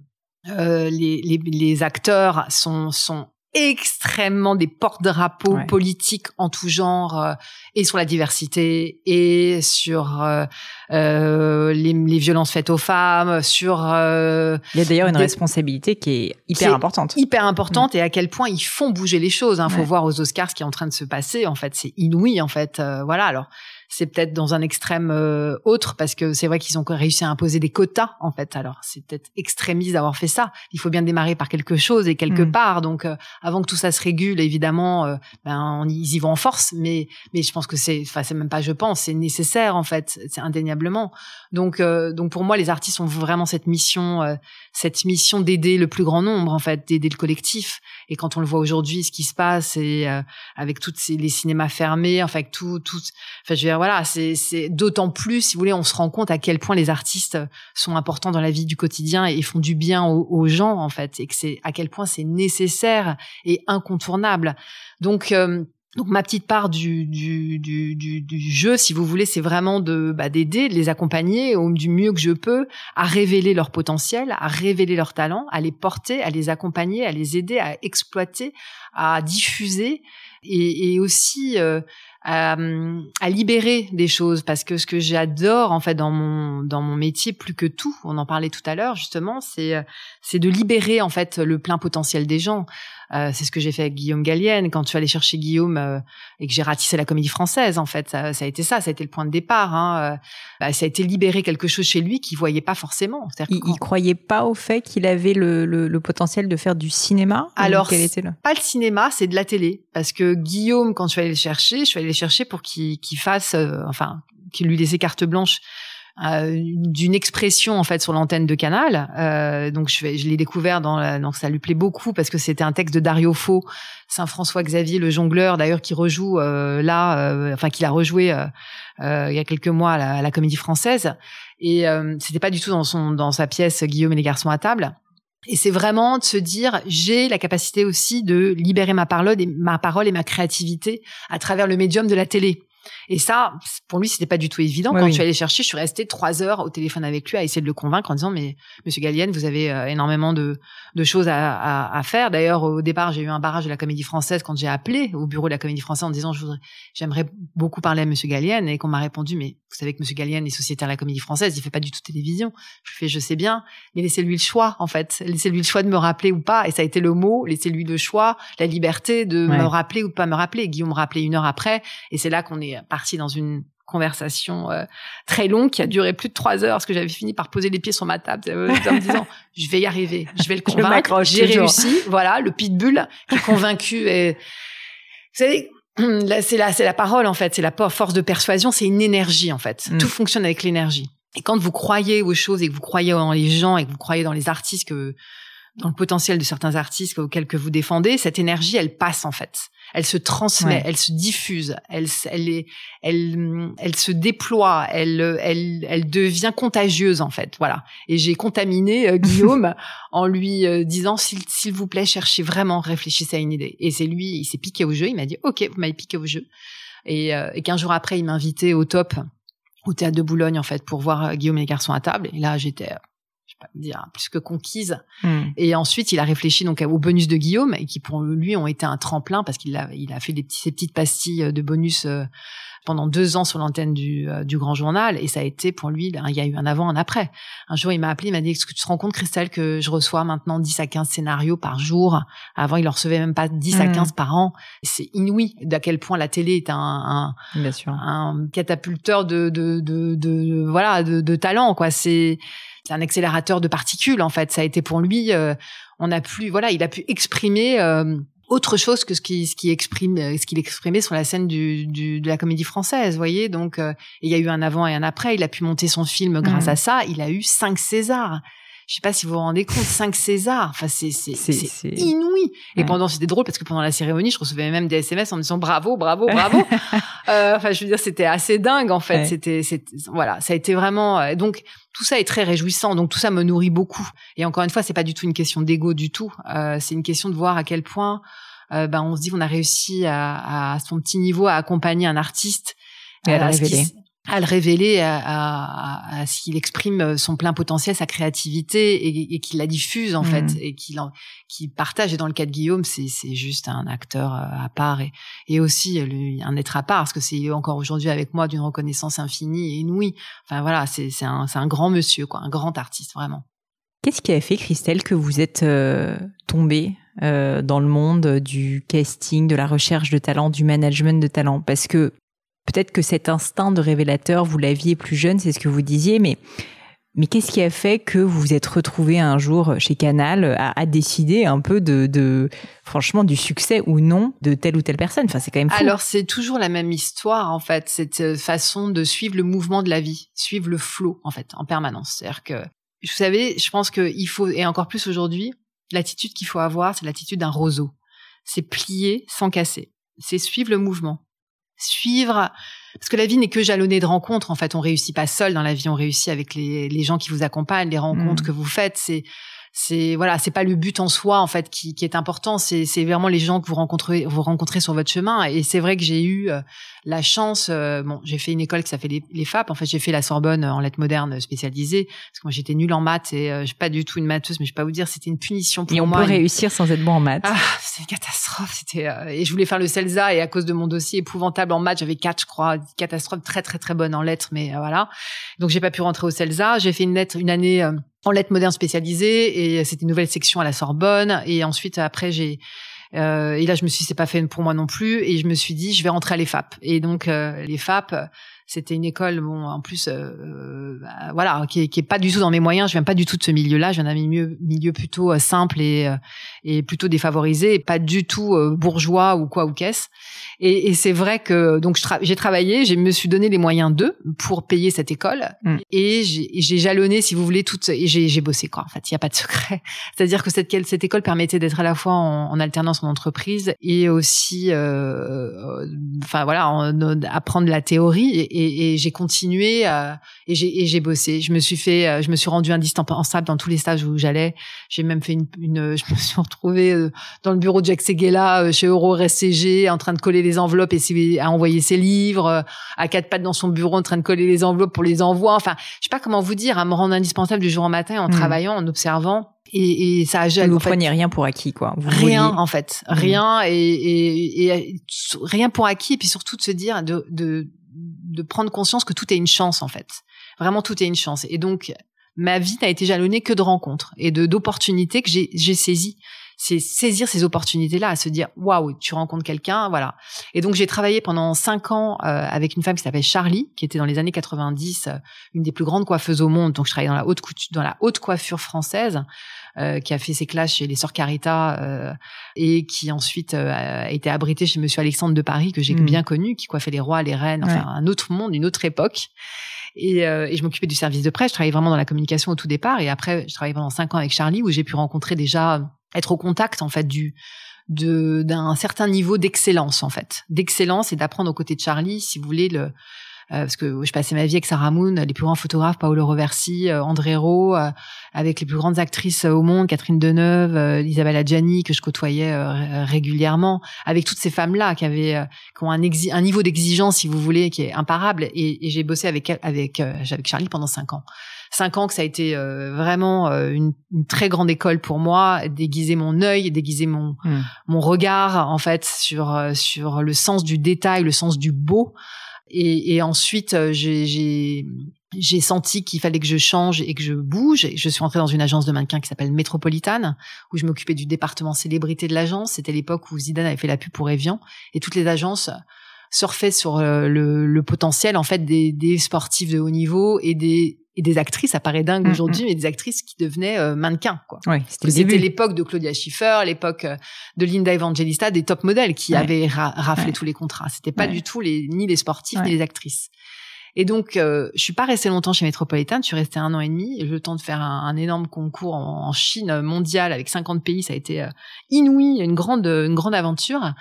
euh, les, les, les, acteurs sont, sont extrêmement des porte-drapeaux politiques en tout genre euh, et sur la diversité et sur euh, euh les, les, violences faites aux femmes, sur
euh, il y a d'ailleurs une responsabilité qui est hyper importante,
hyper importante et à quel point ils font bouger les choses. Il hein. faut voir aux Oscars ce qui est en train de se passer. En fait, c'est inouï. En fait, voilà. Alors c'est peut-être dans un extrême euh, autre parce que c'est vrai qu'ils ont réussi à imposer des quotas en fait. Alors c'est peut-être extrémiste d'avoir fait ça. Il faut bien démarrer par quelque chose et quelque mm. part. Donc euh, avant que tout ça se régule, évidemment, euh, ben ils y vont en force. Mais mais je pense que c'est, enfin c'est même pas je pense, c'est nécessaire en fait, c'est indéniablement. Donc donc pour moi les artistes ont vraiment cette mission, cette mission d'aider le plus grand nombre en fait, d'aider le collectif. Et quand on le voit aujourd'hui, ce qui se passe et avec toutes ces, les cinémas fermés, enfin avec tout tout, enfin je voilà, c'est d'autant plus, si vous voulez, on se rend compte à quel point les artistes sont importants dans la vie du quotidien et font du bien aux, gens en fait, et que c'est à quel point c'est nécessaire et incontournable. Donc euh, donc ma petite part du, du, du, jeu, si vous voulez, c'est vraiment de bah, d'aider, de les accompagner au du mieux que je peux à révéler leur potentiel, à révéler leur talent, à les porter, à les accompagner, à les aider à exploiter, à diffuser et, et aussi euh, à, à, libérer des choses parce que ce que j'adore en fait dans mon dans mon métier plus que tout, on en parlait tout à l'heure justement, c'est c'est de libérer en fait le plein potentiel des gens. Euh, c'est ce que j'ai fait avec Guillaume Gallienne quand tu allais chercher Guillaume euh, et que j'ai ratissé la comédie française. En fait, ça, ça, a été ça, ça a été le point de départ. Hein. Euh, bah, ça a été libérer quelque chose chez lui qu'il voyait pas forcément.
Il, il, croyait pas au fait qu'il avait le, le, le, potentiel de faire du cinéma.
Alors, était le... pas le cinéma, c'est de la télé. Parce que Guillaume, quand je suis allée le chercher, je suis allée le chercher pour qu'il fasse, enfin, qu'il lui laissait carte blanche euh, d'une expression en fait sur l'antenne de Canal. Euh, donc je, je l'ai découvert dans la, donc ça lui plaît beaucoup parce que c'était un texte de Dario Fo, Saint François Xavier le jongleur d'ailleurs qui rejoue euh, là, euh, enfin qu'il a rejoué euh, il y a quelques mois à la, à la Comédie Française. Et c'était pas du tout dans son dans sa pièce Guillaume et les garçons à table. Et c'est vraiment de se dire, j'ai la capacité aussi de libérer ma parole et ma parole et ma créativité à travers le médium de la télé. Et ça, pour lui, c'était pas du tout évident. Quand je suis allée chercher, je suis restée trois heures au téléphone avec lui à essayer de le convaincre en disant, mais Monsieur Gallienne, vous avez euh, énormément de, de choses à, à, à faire. D'ailleurs, au départ, j'ai eu un barrage de la Comédie Française quand j'ai appelé au bureau de la Comédie Française en disant, j'aimerais beaucoup parler à Monsieur Gallienne, et qu'on m'a répondu, mais vous savez que Monsieur Gallienne est sociétaire à la Comédie Française, il fait pas du tout télévision. Je fais, je sais bien, mais laissez-lui le choix, en fait, laissez-lui le choix de me rappeler ou pas. Et ça a été le mot, laissez-lui le choix, la liberté de me rappeler ou de pas me rappeler. Guillaume me rappelait une heure après, et c'est là qu'on est parti dans une conversation euh, très longue qui a duré plus de trois heures parce que j'avais fini par poser les pieds sur ma table euh, en me disant je vais y arriver, je vais le convaincre, j'ai réussi, voilà le pitbull qui est convaincu et vous savez c'est la c'est la parole en fait, c'est la force de persuasion, c'est une énergie en fait. Mm. Tout fonctionne avec l'énergie. Et quand vous croyez aux choses et que vous croyez en les gens et que vous croyez dans les artistes que dans le potentiel de certains artistes auxquels que vous défendez, cette énergie, elle passe en fait. Elle se transmet, elle se diffuse, elle, elle, est, elle, elle se déploie, elle, elle, elle devient contagieuse en fait. Voilà. Et j'ai contaminé euh, Guillaume en lui euh, disant s'il vous plaît, cherchez vraiment, réfléchissez à une idée. Et c'est lui, il s'est piqué au jeu. Il m'a dit ok, vous m'avez piqué au jeu. Et, euh, et qu'un jour après, il m'a invité au top au théâtre de Boulogne en fait pour voir Guillaume et les garçons à table. Et là, j'étais pas dire plus que conquise. Hmm. Et ensuite, il a réfléchi donc au bonus de Guillaume et qui pour lui ont été un tremplin parce qu'il a il a fait des petits ces petites pastilles de bonus euh, pendant deux ans sur l'antenne du, euh, du Grand Journal et ça a été pour lui, il y a eu un avant, un après. Un jour, il m'a appelé, il m'a dit, est-ce que tu te rends compte, Christelle, que je reçois maintenant 10 à 15 scénarios par jour? Avant, il en recevait même pas 10 à 15 hmm. par an. C'est inouï d'à quel point la télé est un, un,
Bien sûr.
un catapulteur de, de, de, de voilà, de, de talent, quoi. C'est, c'est un accélérateur de particules en fait. Ça a été pour lui, euh, on a plus, voilà, il a pu exprimer euh, autre chose que ce qui, ce qui exprime, euh, ce qu'il exprimait sur la scène du, du, de la comédie française, voyez. Donc, il y a eu un avant et un après. Il a pu monter son film grâce mmh. à ça. Il a eu cinq Césars. Je sais pas si vous vous rendez compte, cinq Césars. Enfin, c'est c'est c'est inouï. Et pendant c'était drôle parce que pendant la cérémonie, je recevais même des SMS en me disant bravo, bravo, bravo. euh, enfin, je veux dire, c'était assez dingue en fait. C'était voilà, ça a été vraiment. Euh, donc tout ça est très réjouissant. Donc tout ça me nourrit beaucoup. Et encore une fois, c'est pas du tout une question d'ego du tout. Euh, c'est une question de voir à quel point euh, ben on se dit qu'on a réussi à, à son petit niveau à accompagner un artiste
et à, le révéler
à le révéler, à, à, à ce qu'il exprime son plein potentiel, sa créativité, et, et qu'il la diffuse en fait, mm. et qu'il qu'il partage. Et dans le cas de Guillaume, c'est juste un acteur euh, à part et, et aussi un être à part, parce que c'est encore aujourd'hui avec moi d'une reconnaissance infinie et inouïe. Enfin voilà, c'est un, un grand monsieur, quoi, un grand artiste vraiment.
Qu'est-ce qui a fait, Christelle, que vous êtes euh, tombée euh, dans le monde du casting, de la recherche de talent, du management de talent? Parce que Peut-être que cet instinct de révélateur, vous l'aviez plus jeune, c'est ce que vous disiez, mais mais qu'est-ce qui a fait que vous vous êtes retrouvé un jour chez Canal à, décider un peu de, franchement, du succès ou non de telle ou telle personne? Enfin, c'est quand même fou.
Alors, c'est toujours la même histoire, en fait, cette euh, façon de suivre le mouvement de la vie, suivre le flot, en fait, en permanence. C'est-à-dire que, vous savez, je pense qu'il faut, et encore plus aujourd'hui, l'attitude qu'il faut avoir, c'est l'attitude d'un roseau. C'est plier sans casser. C'est suivre le mouvement suivre. Parce que la vie n'est que jalonnée de rencontres en fait. On réussit pas seul dans la vie. On réussit avec les, les gens qui vous accompagnent les rencontres mmh. que vous faites. C'est c'est voilà c'est pas le but en soi en fait qui, qui est important. C'est c'est vraiment les gens que vous rencontrez vous rencontrez sur votre chemin. Et c'est vrai que j'ai eu euh, la chance euh, bon j'ai fait une école qui s'appelle les, les FAP en fait j'ai fait la Sorbonne en lettres modernes spécialisée parce que moi j'étais nulle en maths et euh, je suis pas du tout une matheuse mais je vais pas vous dire c'était une punition pour
moi et on peut réussir sans être bon en maths.
Ah c'est une catastrophe. C'était et je voulais faire le CELSA et à cause de mon dossier épouvantable en maths j'avais quatre je crois catastrophe très très très bonne en lettres mais voilà. Donc j'ai pas pu rentrer au CELSA. J'ai fait une lettre une année en lettres modernes spécialisées et c'était une nouvelle section à la Sorbonne. Et ensuite après j'ai euh, et là je me suis dit c'est pas fait pour moi non plus. Et je me suis dit je vais rentrer à l'EFAP et donc euh, l'EFAP c'était une école bon en plus euh, bah, voilà qui est, qui est, pas du tout dans mes moyens. Je viens pas du tout de ce milieu là je viens d'un milieu milieu plutôt euh, simple et euh, et plutôt défavorisé et pas du tout bourgeois ou quoi ou qu'est-ce. Et, et c'est vrai que donc j'ai travaillé je me suis donné les moyens d'eux pour payer cette école. Mm. et j'ai jalonné si vous voulez toute et j'ai bossé quoi. En fait il y a pas de secret. C'est-à-dire que cette cette école permettait d'être à la fois en, en, alternance en entreprise et aussi enfin voilà en, apprendre la théorie et, et, et j'ai continué euh, et j'ai j'ai bossé. Je me suis fait, euh, je me suis rendu indispensable dans tous les stages où j'allais. J'ai même fait une, une, je me suis retrouvée euh, dans le bureau de Jacques Seguela chez Euro RSCG en train de coller les enveloppes et à envoyer ses livres, à quatre pattes dans son bureau en train de coller les enveloppes pour les envois. Enfin, je sais pas comment vous dire, à me rendre indispensable du jour au matin en mmh. travaillant, en observant. Et, et, ça a
Vous preniez rien pour acquis, quoi. Vous
rien, en fait. Mmh. Rien et, et, et, rien pour acquis. Et puis surtout de se dire, de, de, de prendre conscience que tout est une chance en fait. Vraiment tout est une chance. Et donc ma vie n'a été jalonnée que de rencontres et de d'opportunités que j'ai saisies. C'est saisir ces opportunités-là, à se dire waouh, tu rencontres quelqu'un, voilà. Et donc j'ai travaillé pendant cinq ans euh, avec une femme qui s'appelle Charlie, qui était dans les années 90 euh, une des plus grandes coiffeuses au monde. Donc je travaillais dans la haute couture, dans la haute coiffure française. Euh, qui a fait ses classes chez les Sœurs Carita euh, et qui ensuite euh, a été abrité chez Monsieur Alexandre de Paris que j'ai mm. bien connu, qui coiffait les rois, les reines, enfin un autre monde, une autre époque. Et, et je m'occupais du service de presse. Je travaillais vraiment dans la communication au tout départ. Et après, je travaillais pendant cinq ans avec Charlie, où j'ai pu rencontrer déjà, être au contact en fait du d'un certain niveau d'excellence en fait, d'excellence et d'apprendre aux côtés de Charlie, si vous voulez le euh, parce que je passais ma vie avec Sarah Moon, les plus grands photographes, Paolo Roversi, euh, André Rowe, euh, avec les plus grandes actrices au monde, Catherine Deneuve, Isabelle Adjani, que je côtoyais régulièrement, avec toutes ces femmes-là qui avaient qui ont un, un niveau d'exigence, si vous voulez, qui est imparable. Et, et j'ai bossé avec avec avec Charlie pendant cinq ans cinq ans que ça a été vraiment une, une, très grande école pour moi, déguiser mon œil, déguiser mon mmh. mon regard en fait sur sur le sens du détail, le sens du beau. Et, et ensuite, euh, j'ai j'ai senti qu'il fallait que je change et que je bouge. Je suis entrée dans une agence de mannequins qui s'appelle Métropolitane, où je m'occupais du département célébrité de l'agence. C'était l'époque où Zidane avait fait la pub pour Evian, et toutes les agences surfaient sur euh, le, le potentiel en fait des, des sportifs de haut niveau et des et des actrices, ça paraît dingue mm, aujourd'hui, mm. mais des actrices qui devenaient euh, mannequins. Quoi. c'était l'époque de Claudia Schiffer, l'époque euh, de Linda Evangelista, des top modèles qui avaient raflé tous les contrats. C'était pas du tout les ni les sportifs ni les actrices. Et donc, euh, je suis pas restée longtemps chez Metropolitan, je suis restée un an et demi, le temps de faire un, énorme concours en, Chine mondiale avec 50 pays, ça a été euh, inouï, une grande, une grande aventure.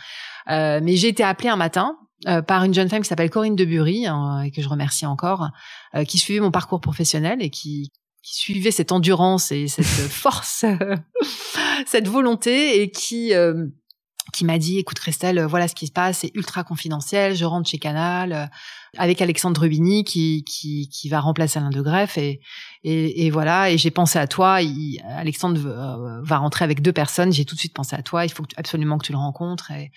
Euh, mais j'ai été appelée un matin euh, par une jeune femme qui s'appelle Corinne Debury, hein, et que je remercie encore, euh, qui suivait mon parcours professionnel et qui, qui suivait cette endurance et cette force, cette volonté, et qui qui m'a dit écoute Christelle voilà ce qui se passe c'est ultra confidentiel je rentre chez Canal avec Alexandre Rubini qui, qui, qui va remplacer Alain de Greff et, et, et voilà. Et j'ai pensé à toi Alexandre va rentrer avec deux personnes j'ai tout de suite pensé à toi il faut absolument que tu le rencontres et,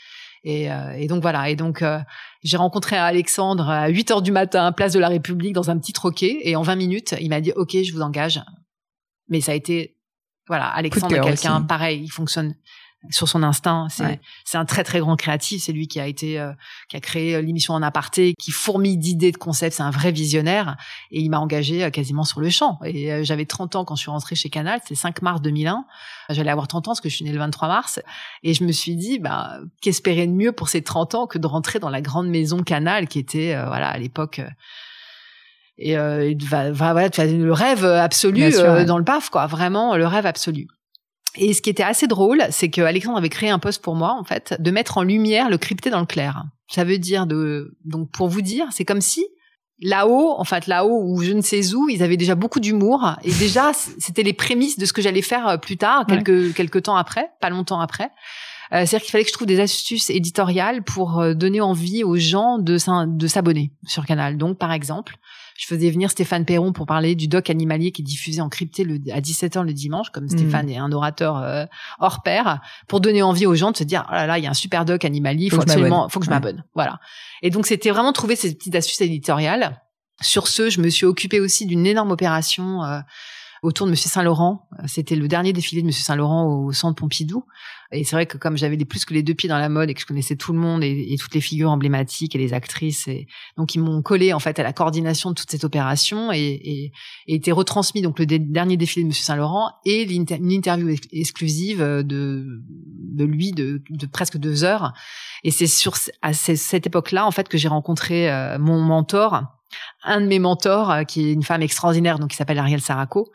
et, euh, et donc voilà. Et donc euh, j'ai rencontré Alexandre à 8 heures du matin, place de la République, dans un petit troquet. Et en 20 minutes, il m'a dit OK, je vous engage. Mais ça a été voilà, Alexandre est quelqu'un pareil. Il fonctionne sur son instinct. C'est un très très grand créatif. C'est lui qui a été euh, qui a créé euh, l'émission en aparté, qui fourmille d'idées, de concepts. C'est un vrai visionnaire et il m'a engagé euh, quasiment sur le champ. Et j'avais 30 ans quand je suis rentrée chez Canal. C'est 5 mars 2001. J'allais avoir 30 ans parce que je suis née le 23 mars. Et je me suis dit, bah qu'espérer de mieux pour ces 30 ans que de rentrer dans la grande maison Canal qui était voilà à l'époque et euh, va, va, voilà, le rêve absolu dans le paf quoi vraiment le rêve absolu et ce qui était assez drôle, c'est que Alexandre avait créé un poste pour moi, en fait, de mettre en lumière le crypté dans le clair. Ça veut dire de, donc pour vous dire, c'est comme si là-haut, en fait là-haut ou je ne sais où, ils avaient déjà beaucoup d'humour et déjà c'était les prémices de ce que j'allais faire euh, plus tard, quelques quelques temps après, pas longtemps après. Euh, c'est-à-dire qu'il fallait que je trouve des astuces éditoriales pour euh, donner envie aux gens de, de s'abonner sur Canal. Donc, par exemple, je faisais venir Stéphane Perron pour parler du doc animalier qui est diffusé en crypté le, à 17h le dimanche, comme Stéphane mmh. est un orateur euh, hors pair, pour donner envie aux gens de se dire, oh là là, il y a un super doc animalier, il faut, absolument, faut que je m'abonne. Voilà. Et donc, c'était vraiment trouver ces petites astuces éditoriales. Sur ce, je me suis occupée aussi d'une énorme opération euh, autour de Monsieur Saint-Laurent. C'était le dernier défilé de Monsieur Saint-Laurent au Centre Pompidou. Et c'est vrai que comme j'avais plus que les deux pieds dans la mode et que je connaissais tout le monde et, toutes les figures emblématiques et les actrices, et donc ils m'ont collé en fait à la coordination de toute cette opération et, et, retransmis donc le dernier défilé de Monsieur Saint-Laurent et une interview exclusive de de lui de, de presque deux heures. Et c'est sur à cette époque-là en fait que j'ai rencontré euh, mon mentor un de mes mentors, euh, qui est une femme extraordinaire, donc qui s'appelle Ariel Saraco,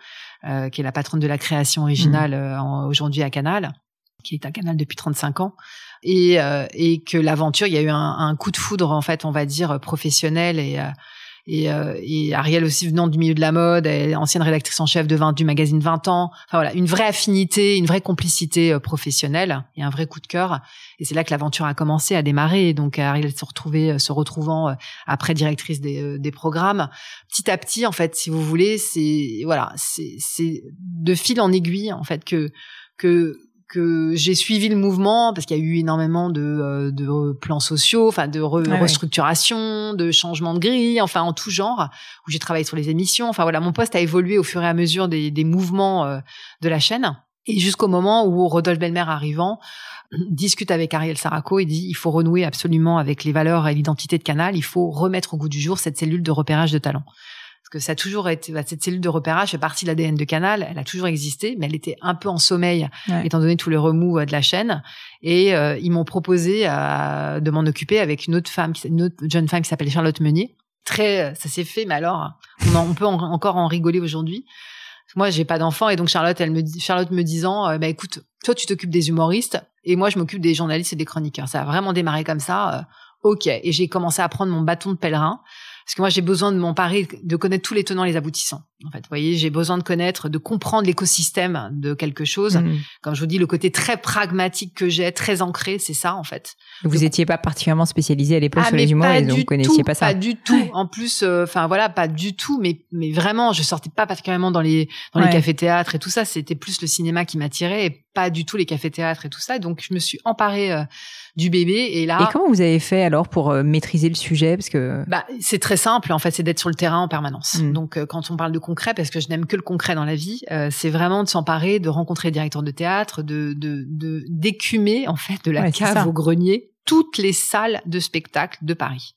euh, qui est la patronne de la création originale mmh. euh, aujourd'hui à Canal, qui est à Canal depuis 35 ans, et, et que l'aventure, il y a eu un, un, coup de foudre en fait, on va dire professionnel et et, euh, et, Ariel aussi venant du milieu de la mode, elle est ancienne rédactrice en chef de 20, du magazine 20 ans. Enfin voilà, une vraie affinité, une vraie complicité euh, professionnelle et un vrai coup de cœur. Et c'est là que l'aventure a commencé à démarrer. Et donc Ariel se retrouvait, euh, se retrouvant après directrice des, des, programmes, petit à petit en fait, si vous voulez, c'est voilà, c'est de fil en aiguille en fait que que que j'ai suivi le mouvement parce qu'il y a eu énormément de, euh, de plans sociaux, enfin de restructuration, de changement de grille, enfin en tout genre, où j'ai travaillé sur les émissions. Enfin voilà, mon poste a évolué au fur et à mesure des, des mouvements euh, de la chaîne. Et jusqu'au moment où Rodolphe Belmer arrivant discute avec Ariel Saraco et dit il faut renouer absolument avec les valeurs et l'identité de Canal, il faut remettre au goût du jour cette cellule de repérage de talent que ça a toujours été bah, cette cellule de repérage fait partie de l'ADN de Canal. Elle a toujours existé, mais elle était un peu en sommeil étant donné tous les remous euh, de la chaîne. Et euh, ils m'ont proposé euh, de m'en occuper avec une autre femme, une autre jeune femme qui s'appelle Charlotte Meunier. Très, ça s'est fait, mais alors on, peut encore en rigoler aujourd'hui. Moi, j'ai pas d'enfant et donc Charlotte, elle me dit, Charlotte me disant, bah écoute, toi tu t'occupes des humoristes et moi je m'occupe des journalistes et des chroniqueurs. Ça a vraiment démarré comme ça. ok, et j'ai commencé à prendre mon bâton de pèlerin parce que moi j'ai besoin de m'emparer, de connaître tous les tenants, les aboutissants. En fait, vous voyez, j'ai besoin de connaître, de comprendre l'écosystème de quelque chose. Mmh. Comme je vous dis, le côté très pragmatique que j'ai, très ancré, c'est ça en fait.
Vous n'étiez pas particulièrement spécialisé à l'époque ah, sur les humoristes, donc vous connaissiez pas ça.
Pas du tout. En plus, euh, enfin voilà, pas du tout. Mais mais vraiment, je sortais pas particulièrement dans les dans les cafés théâtres et tout ça. C'était plus le cinéma qui m'attirait et pas du tout les cafés théâtres et tout ça. Donc je me suis emparée. Euh, du bébé. Et là.
Et comment vous avez fait alors pour euh, maîtriser le sujet? Parce que.
Bah, c'est très simple, en fait, c'est d'être sur le terrain en permanence. Mm. Donc, euh, quand on parle de concret, parce que je n'aime que le concret dans la vie, c'est vraiment de s'emparer, de rencontrer des directeurs de théâtre, de, de, de d'écumer, en fait, de la cave au grenier, toutes les salles de spectacle de Paris.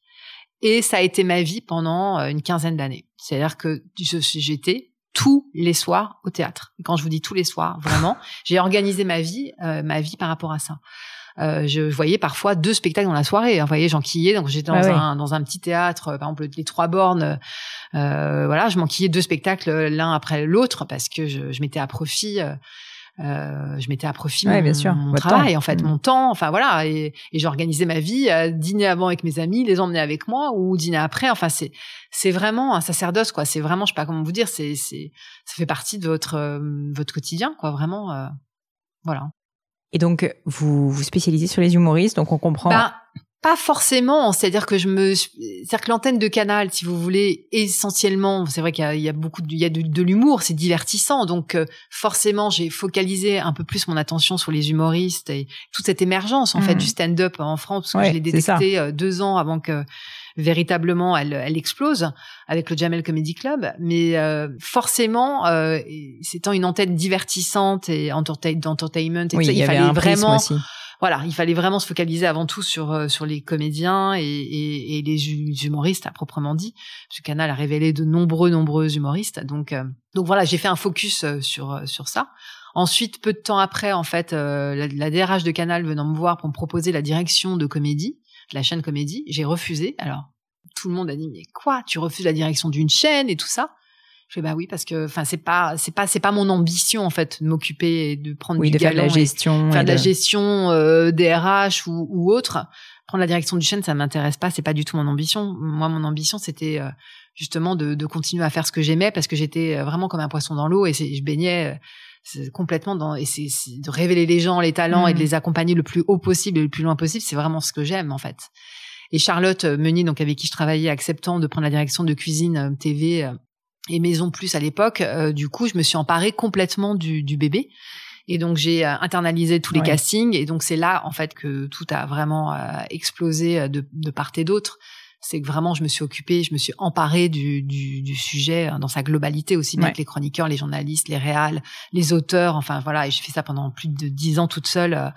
Et ça a été ma vie pendant une quinzaine d'années. C'est-à-dire que j'étais tous les soirs au théâtre. Et quand je vous dis tous les soirs, vraiment, j'ai organisé ma vie, ma vie par rapport à ça. euh, je voyais parfois deux spectacles dans la soirée. Vous voyez, j'enquillais, donc j'étais dans,
Ah
un, dans un petit théâtre, par exemple les Trois Bornes. Euh, voilà, je m'enquillais deux spectacles l'un après l'autre parce que je, je mettais à profit. Euh, je mettais à profit
Ouais,
mon,
bien sûr,
mon
votre
travail
temps.
en fait
Mm.
mon temps enfin voilà et, et j'organisais ma vie euh, dîner avant avec mes amis les emmener avec moi ou dîner après enfin c'est c'est vraiment un sacerdoce quoi c'est vraiment je sais pas comment vous dire c'est c'est ça fait partie de votre euh, votre quotidien quoi vraiment euh, voilà
Et donc, vous vous spécialisez sur les humoristes, donc on comprend.
Ben, pas forcément, c'est-à-dire que je me, c'est-à-dire que l'antenne de Canal, si vous voulez, essentiellement, c'est vrai qu'il y a, il y a beaucoup, de, il y a de, de l'humour, c'est divertissant, donc euh, forcément, j'ai focalisé un peu plus mon attention sur les humoristes et toute cette émergence en fait
Mhm.
du stand-up en France, parce que
Ouais,
je l'ai détecté euh, deux ans avant que véritablement elle, elle explose avec le Jamel Comedy Club, mais euh, forcément, euh, c'est une antenne divertissante et entertain- d'entertainment, et
oui,
tout ça,
il y
il,
avait
fallait
un
vraiment
aussi.
Voilà, il fallait vraiment se focaliser avant tout sur euh, sur les comédiens et, et, et les hu- humoristes à proprement dit. Ce canal a révélé de nombreux nombreux humoristes. Donc euh, donc voilà, j'ai fait un focus euh, sur euh, sur ça. Ensuite, peu de temps après, en fait, euh, la, la DRH de Canal venant me voir pour me proposer la direction de comédie, de la chaîne comédie, j'ai refusé. Alors tout le monde a dit mais quoi, tu refuses la direction d'une chaîne et tout ça? Je fais bah oui parce que enfin c'est pas c'est pas c'est pas mon ambition en fait de m'occuper et de prendre
Oui,
du
de faire de la
et-
gestion.
faire de la gestion euh, DRH ou, ou autre prendre la direction du chaîne ça m'intéresse pas c'est pas du tout mon ambition moi mon ambition c'était euh, justement de, de continuer à faire ce que j'aimais parce que j'étais euh, vraiment comme un poisson dans l'eau et je baignais euh, complètement dans et c'est de révéler les gens les talents et de
Mhm.
les accompagner le plus haut possible et le plus loin possible c'est vraiment ce que j'aime en fait et Charlotte euh, Meunier donc avec qui je travaillais acceptant de prendre la direction de cuisine TV et Maison Plus à l'époque euh, du coup je me suis emparée complètement du, du bébé et donc j'ai euh, internalisé tous les
Ouais.
castings et donc c'est là en fait que tout a vraiment euh, explosé euh, de, de part et d'autre. C'est que vraiment je me suis occupée, je me suis emparée du, du, du sujet euh, dans sa globalité aussi bien
Ouais.
que les chroniqueurs, les journalistes, les réals, les auteurs, enfin voilà et j'ai fait ça pendant plus de dix ans toute seule. euh,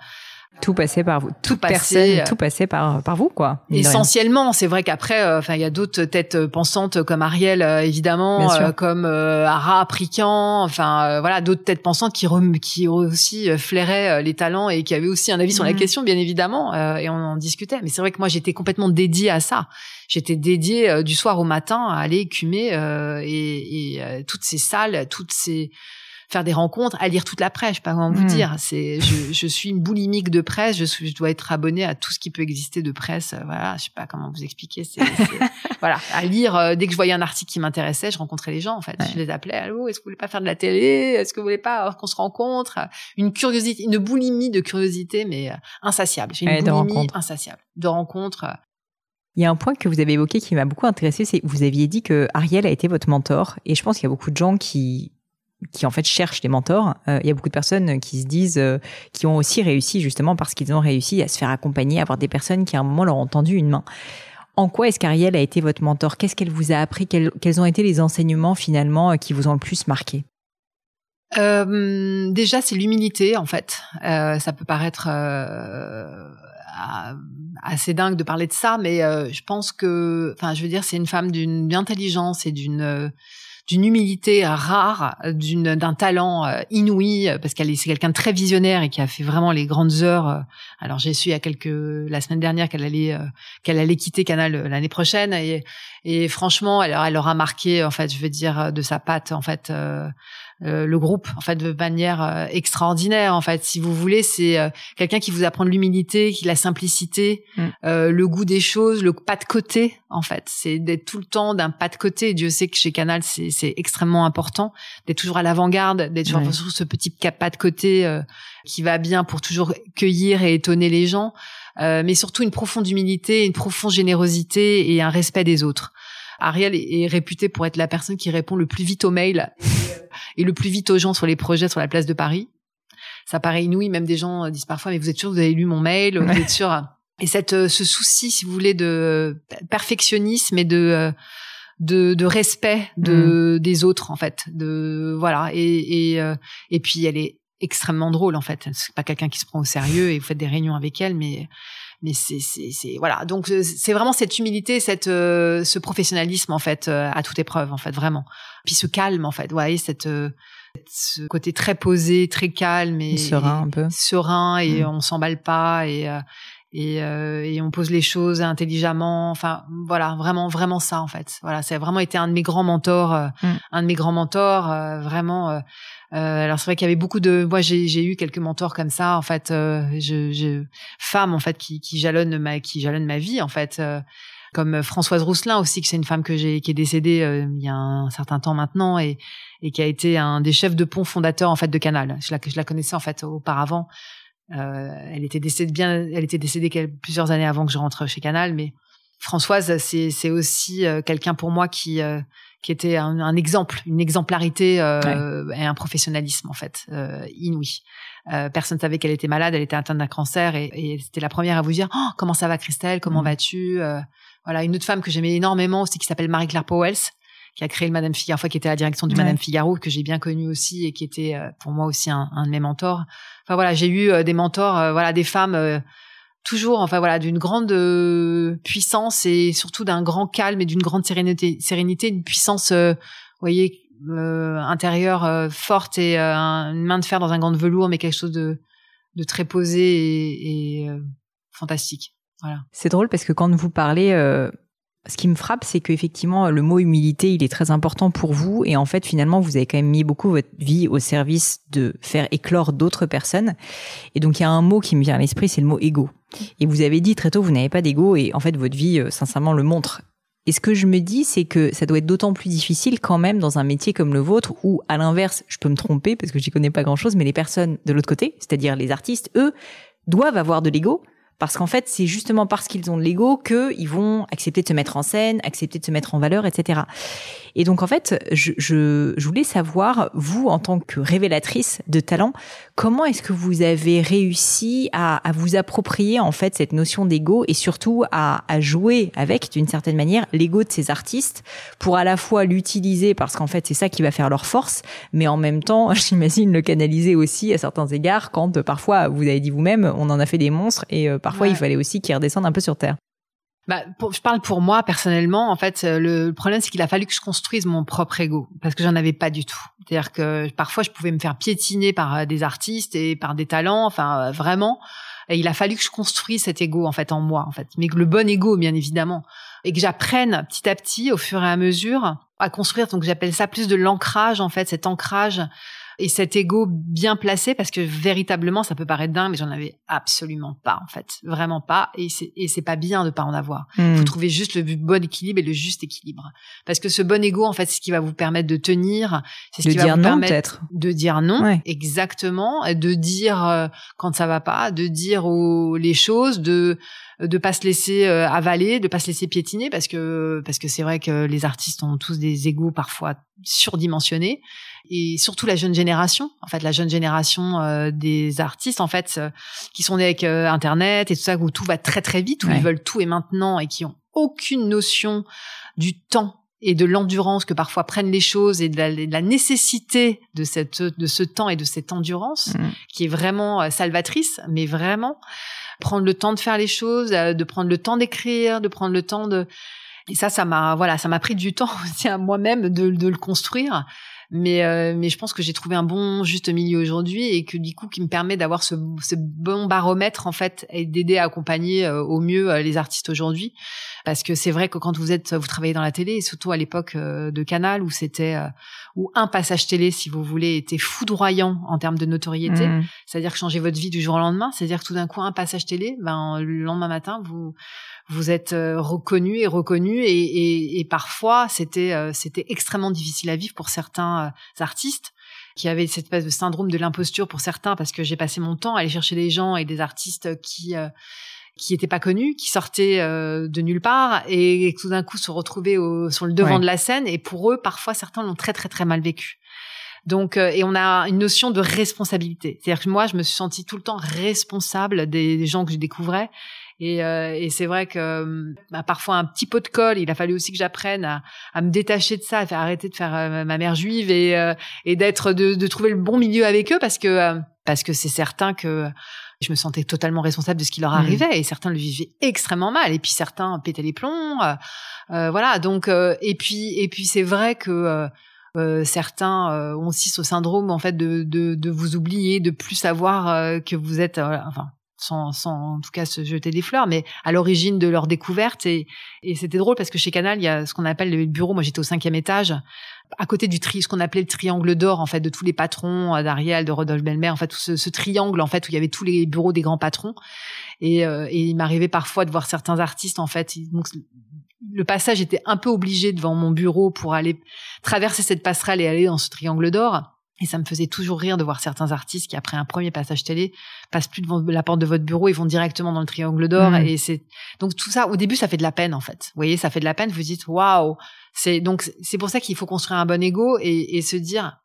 Tout passait par vous.
Tout
Toute
passait,
personne,
euh,
tout passait par, par vous, quoi.
Essentiellement, c'est vrai qu'après, euh, enfin, il y a d'autres têtes euh, pensantes comme Ariel, euh, évidemment, euh, comme euh, Ara Prican, enfin, voilà, d'autres têtes pensantes qui rem- qui aussi flairaient les talents et qui avaient aussi un avis sur la
Mhm.
question, bien évidemment, euh, et on en discutait. Mais c'est vrai que moi, j'étais complètement dédiée à ça. J'étais dédiée du soir au matin à aller écumer euh, et, et, euh, toutes ces salles, toutes ces faire des rencontres, à lire toute la presse, je sais pas comment vous
Mhm.
dire. C'est, je, je suis une boulimique de presse. Je, je dois être abonnée à tout ce qui peut exister de presse. euh, Voilà, je sais pas comment vous expliquer. C'est, voilà, à lire. euh, dès que je voyais un article qui m'intéressait, je rencontrais les gens. En fait,
Ouais.
je les appelais. Allô, est-ce que vous voulez pas faire de la télé? Est-ce que vous voulez pas euh, qu'on se rencontre? Une curiosité, une boulimie de curiosité, mais insatiable. J'ai une
Ouais,
boulimie insatiable de rencontres.
Il y a un point que vous avez évoqué qui m'a beaucoup intéressé, c'est que vous aviez dit que Ariel a été votre mentor. Et je pense qu'il y a beaucoup de gens qui, qui en fait cherchent des mentors. Euh, il y a beaucoup de personnes qui se disent, euh, qui ont aussi réussi justement parce qu'ils ont réussi à se faire accompagner, à avoir des personnes qui à un moment leur ont tendu une main. En quoi est-ce qu'Ariel a été votre mentor? Qu'est-ce qu'elle vous a appris? Quels, ont été les enseignements finalement euh, qui vous ont le plus marqué?
Euh, déjà, c'est l'humilité, en fait. Euh, ça peut paraître assez dingue de parler de ça, mais je pense que, enfin, je veux dire, c'est une femme d'une intelligence et d'une d'une humilité rare, d'une d'un talent euh, inouï, euh, parce qu'elle est c'est quelqu'un de très visionnaire et qui a fait vraiment les grandes heures. euh. Alors, j'ai su il y a quelques la semaine dernière qu'elle allait euh, qu'elle allait quitter Canal euh, l'année prochaine et et franchement, elle, elle aura marqué, en fait, je veux dire, de sa patte, en fait. euh, euh, le groupe en fait de manière euh, extraordinaire en fait si vous voulez c'est euh, quelqu'un qui vous apprend de l'humilité qui la simplicité
Mm.
euh, le goût des choses le pas de côté en fait c'est d'être tout le temps d'un pas de côté Dieu sait que chez Canal c'est extrêmement important d'être toujours à l'avant-garde d'être toujours
Ouais.
sur ce petit pas de côté euh, qui va bien pour toujours cueillir et étonner les gens euh, mais surtout une profonde humilité une profonde générosité et un respect des autres Ariel est est réputée pour être la personne qui répond le plus vite aux mails et le plus vite aux gens sur les projets sur la place de Paris. Ça paraît inouï, même des gens disent parfois, mais vous êtes sûr que vous avez lu mon mail, vous êtes sûr Et cette, euh, ce souci, si vous voulez, de perfectionnisme et de euh, de, de respect de des autres, en fait. De voilà. Et et euh, et puis elle est extrêmement drôle, en fait. C'est pas quelqu'un qui se prend au sérieux et vous faites des réunions avec elle, mais mais c'est c'est c'est voilà. Donc euh, c'est vraiment cette humilité, cette euh, ce professionnalisme en fait euh, à toute épreuve, en fait, vraiment puis ce calme en fait. Vous voyez cette euh, ce côté très posé, très calme et,
serein un peu,
serein et mm. on s'emballe pas et et, euh, et, on pose les choses intelligemment. Enfin, voilà, vraiment, vraiment ça en fait. Voilà, a vraiment été un de mes grands mentors, euh, mm. un de mes grands mentors, euh, vraiment. Euh, alors c'est vrai qu'il y avait beaucoup de, moi j'ai eu quelques mentors comme ça en fait, je, je, femmes en fait qui, qui jalonnent ma, qui jalonnent ma vie en fait. comme Françoise Rousselin aussi, que c'est une femme que j'ai qui est décédée il y a un certain temps maintenant et, et qui a été un des chefs de pont fondateurs en fait de Canal. Je la, je la connaissais en fait auparavant. Euh, elle était décédée bien, elle était décédée plusieurs années avant que je rentre chez Canal, mais Françoise, c'est aussi euh, quelqu'un pour moi qui euh, qui était un, un, exemple, une exemplarité euh, et un professionnalisme en fait euh, inouï. Euh, personne savait qu'elle était malade, elle était atteinte d'un cancer et, et c'était la première à vous dire oh, comment ça va Christelle, comment mmh. vas-tu? Voilà une autre femme que j'aimais énormément aussi qui s'appelle Marie-Claire Powells qui a créé le Madame Figaro, qui était à la direction du Madame Figaro, que j'ai bien connu aussi et qui était pour moi aussi un, un de mes mentors. Enfin voilà, j'ai eu euh, des mentors, euh, voilà, des femmes euh, toujours, enfin voilà, d'une grande puissance et surtout d'un grand calme et d'une grande sérénité, sérénité, une puissance, vous voyez, intérieure forte et une main de fer dans un gant de velours, mais quelque chose de, de très posé et, et fantastique. Voilà.
C'est drôle parce que quand vous parlez ce qui me frappe, c'est qu'effectivement, le mot humilité, il est très important pour vous. Et en fait, finalement, vous avez quand même mis beaucoup votre vie au service de faire éclore d'autres personnes. Et donc, il y a un mot qui me vient à l'esprit, c'est le mot ego. Et vous avez dit très tôt, vous n'avez pas d'ego. Et en fait, votre vie, euh, sincèrement, le montre. Et ce que je me dis, c'est que ça doit être d'autant plus difficile quand même dans un métier comme le vôtre, où à l'inverse, je peux me tromper parce que j'y connais pas grand-chose, mais les personnes de l'autre côté, c'est-à-dire les artistes, eux, doivent avoir de l'ego parce qu'en fait, c'est justement parce qu'ils ont de l'ego qu'ils vont accepter de se mettre en scène, accepter de se mettre en valeur, etc. Et donc, en fait, je, je, je voulais savoir, vous, en tant que révélatrice de talent, comment est-ce que vous avez réussi à, à, vous approprier, en fait, cette notion d'ego et surtout à, à jouer avec, d'une certaine manière, l'ego de ces artistes pour à la fois l'utiliser parce qu'en fait, c'est ça qui va faire leur force, mais en même temps, j'imagine le canaliser aussi à certains égards quand parfois, vous avez dit vous-même, on en a fait des monstres et euh, parfois il fallait aussi qu'ils redescendent un peu sur terre.
Bah, je parle pour moi personnellement. En fait, euh, le problème c'est qu'il a fallu que je construise mon propre ego parce que j'en avais pas du tout. C'est-à-dire que parfois je pouvais me faire piétiner par euh, des artistes et par des talents. Enfin, euh, vraiment. Et il a fallu que je construise cet ego en fait en moi, en fait, mais le bon ego bien évidemment, et que j'apprenne petit à petit, au fur et à mesure, à construire. Donc j'appelle ça plus de l'ancrage en fait, cet ancrage et cet ego bien placé parce que véritablement ça peut paraître dingue mais j'en avais absolument pas en fait. Vraiment pas. Et c'est et c'est pas bien de pas en avoir. Il faut hmm. trouver juste le bon équilibre et le juste équilibre. Parce que ce bon ego en fait c'est ce qui va vous permettre de tenir c'est ce qui va vous permettre de dire non exactement. De dire euh, quand ça va pas de dire aux, les choses de de pas se laisser euh, avaler, de pas se laisser piétiner parce que parce que c'est vrai que les artistes ont tous des égos parfois surdimensionnés. Et surtout la jeune génération, en fait la jeune génération euh, des artistes en fait euh, qui sont nés avec internet et tout ça où tout va très très vite, où ils veulent tout et maintenant et qui ont aucune notion du temps et de l'endurance que parfois prennent les choses et de la, nécessité de cette de ce temps et de cette endurance mmh. qui est vraiment salvatrice mais vraiment prendre le temps de faire les choses, euh, de prendre le temps d'écrire, de prendre le temps de et ça, ça m'a voilà, ça m'a pris du temps aussi à moi-même de, de le construire. Mais euh, mais je pense que j'ai trouvé un bon juste milieu aujourd'hui et que du coup qui me permet d'avoir ce, ce bon baromètre en fait et d'aider à accompagner euh, au mieux les artistes aujourd'hui. Parce que c'est vrai que quand vous êtes vous travaillez dans la télé et surtout à l'époque de Canal où c'était où un passage télé, si vous voulez, était foudroyant en termes de notoriété. Mmh. C'est-à-dire que changer votre vie du jour au lendemain. C'est-à-dire que tout d'un coup, un passage télé, ben, le lendemain matin, vous, vous êtes euh, reconnu et reconnu et, et, et parfois c'était euh, c'était extrêmement difficile à vivre pour certains euh, artistes qui avaient cette espèce de syndrome de l'imposture pour certains parce que j'ai passé mon temps à aller chercher des gens et des artistes qui qui n'étaient pas connus, qui sortaient euh, de nulle part et, tout d'un coup se retrouvaient au, sur le devant de la scène. Et pour eux, parfois, certains l'ont très très très mal vécu. Donc, euh, et on a une notion de responsabilité. C'est-à-dire que moi, je me suis sentie tout le temps responsable des, gens que je découvrais. Et, euh, et c'est vrai que bah, parfois un petit pot de colle, il a fallu aussi que j'apprenne à, à, me détacher de ça, à faire arrêter de faire ma mère juive et, et d'être de, de, trouver le bon milieu avec eux parce que parce que c'est certain que je me sentais totalement responsable de ce qui leur mmh. arrivait et certains le vivaient extrêmement mal et puis certains pétaient les plombs. Euh, euh voilà, donc euh, et puis et puis c'est vrai que Euh, certains ont aussi ce syndrome en fait de, de, de vous oublier, de plus savoir que vous êtes, enfin sans, sans en tout cas se jeter des fleurs, mais à l'origine de leur découverte. Et, et c'était drôle parce que chez Canal, il y a ce qu'on appelle le bureau. Moi, j'étais au cinquième étage, à côté du tri, ce qu'on appelait le triangle d'or, en fait, de tous les patrons euh, d'Ariel, de Rodolphe Belmer, en fait, tout ce, ce, triangle, en fait, où il y avait tous les bureaux des grands patrons. Et, euh, et il m'arrivait parfois de voir certains artistes, en fait. Donc, le passage était un peu obligé devant mon bureau pour aller traverser cette passerelle et aller dans ce triangle d'or. Et ça me faisait toujours rire de voir certains artistes qui, après un premier passage télé, passent plus devant la porte de votre bureau, ils vont directement dans le triangle d'or. Mmh. Et c'est donc tout ça. Au début, ça fait de la peine en fait. Vous voyez, ça fait de la peine. Vous dites waouh. C'est donc c'est pour ça qu'il faut construire un bon ego et, et se dire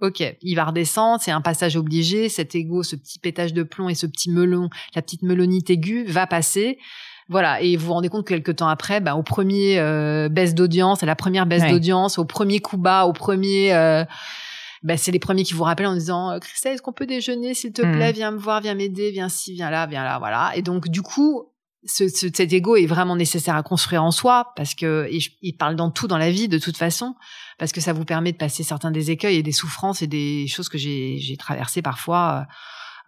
Ok, il va redescendre, c'est un passage obligé. Cet ego, ce petit pétage de plomb et ce petit melon, la petite melonite aiguë va passer. Voilà, et vous vous rendez compte que quelques temps après, bah, au premier euh, baisse d'audience, à la première baisse d'audience, au premier coup bas, au premier, euh, bah, c'est les premiers qui vous rappellent en disant euh, Christelle, est-ce qu'on peut déjeuner, s'il te plaît, viens me voir, viens m'aider, viens ci, viens là, viens là, voilà. Et donc du coup, ce, cet ego est vraiment nécessaire à construire en soi parce que il parle dans tout dans la vie de toute façon parce que ça vous permet de passer certains des écueils et des souffrances et des choses que j'ai j'ai traversées parfois.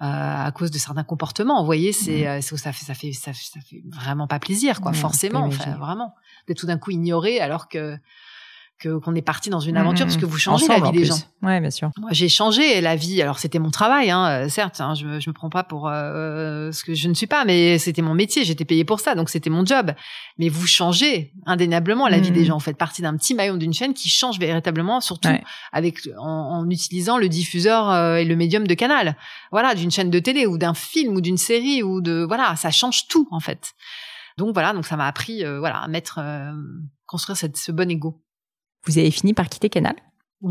Euh, à cause de certains comportements. Vous voyez, c'est mmh. ça fait ça fait ça, ça fait vraiment pas plaisir, quoi. forcément, enfin, vraiment, d'être tout d'un coup ignoré alors que que qu'on est parti dans une aventure parce que vous changez la vie des gens.
Ouais, bien sûr.
Moi, j'ai changé la vie. Alors c'était mon travail, hein, euh, certes. Hein, je, je me prends pas pour euh, ce que je ne suis pas, mais c'était mon métier. J'étais payé pour ça, donc c'était mon job. Mais vous changez indéniablement la vie des mm. gens. Vous faites partie d'un petit maillon d'une chaîne qui change véritablement, surtout avec en, en, utilisant le diffuseur euh, et le médium de canal. Voilà, d'une chaîne de télé ou d'un film ou d'une série ou de voilà, ça change tout en fait. Donc voilà, donc ça m'a appris euh, voilà à mettre construire cette, ce bon ego
vous avez fini par quitter Canal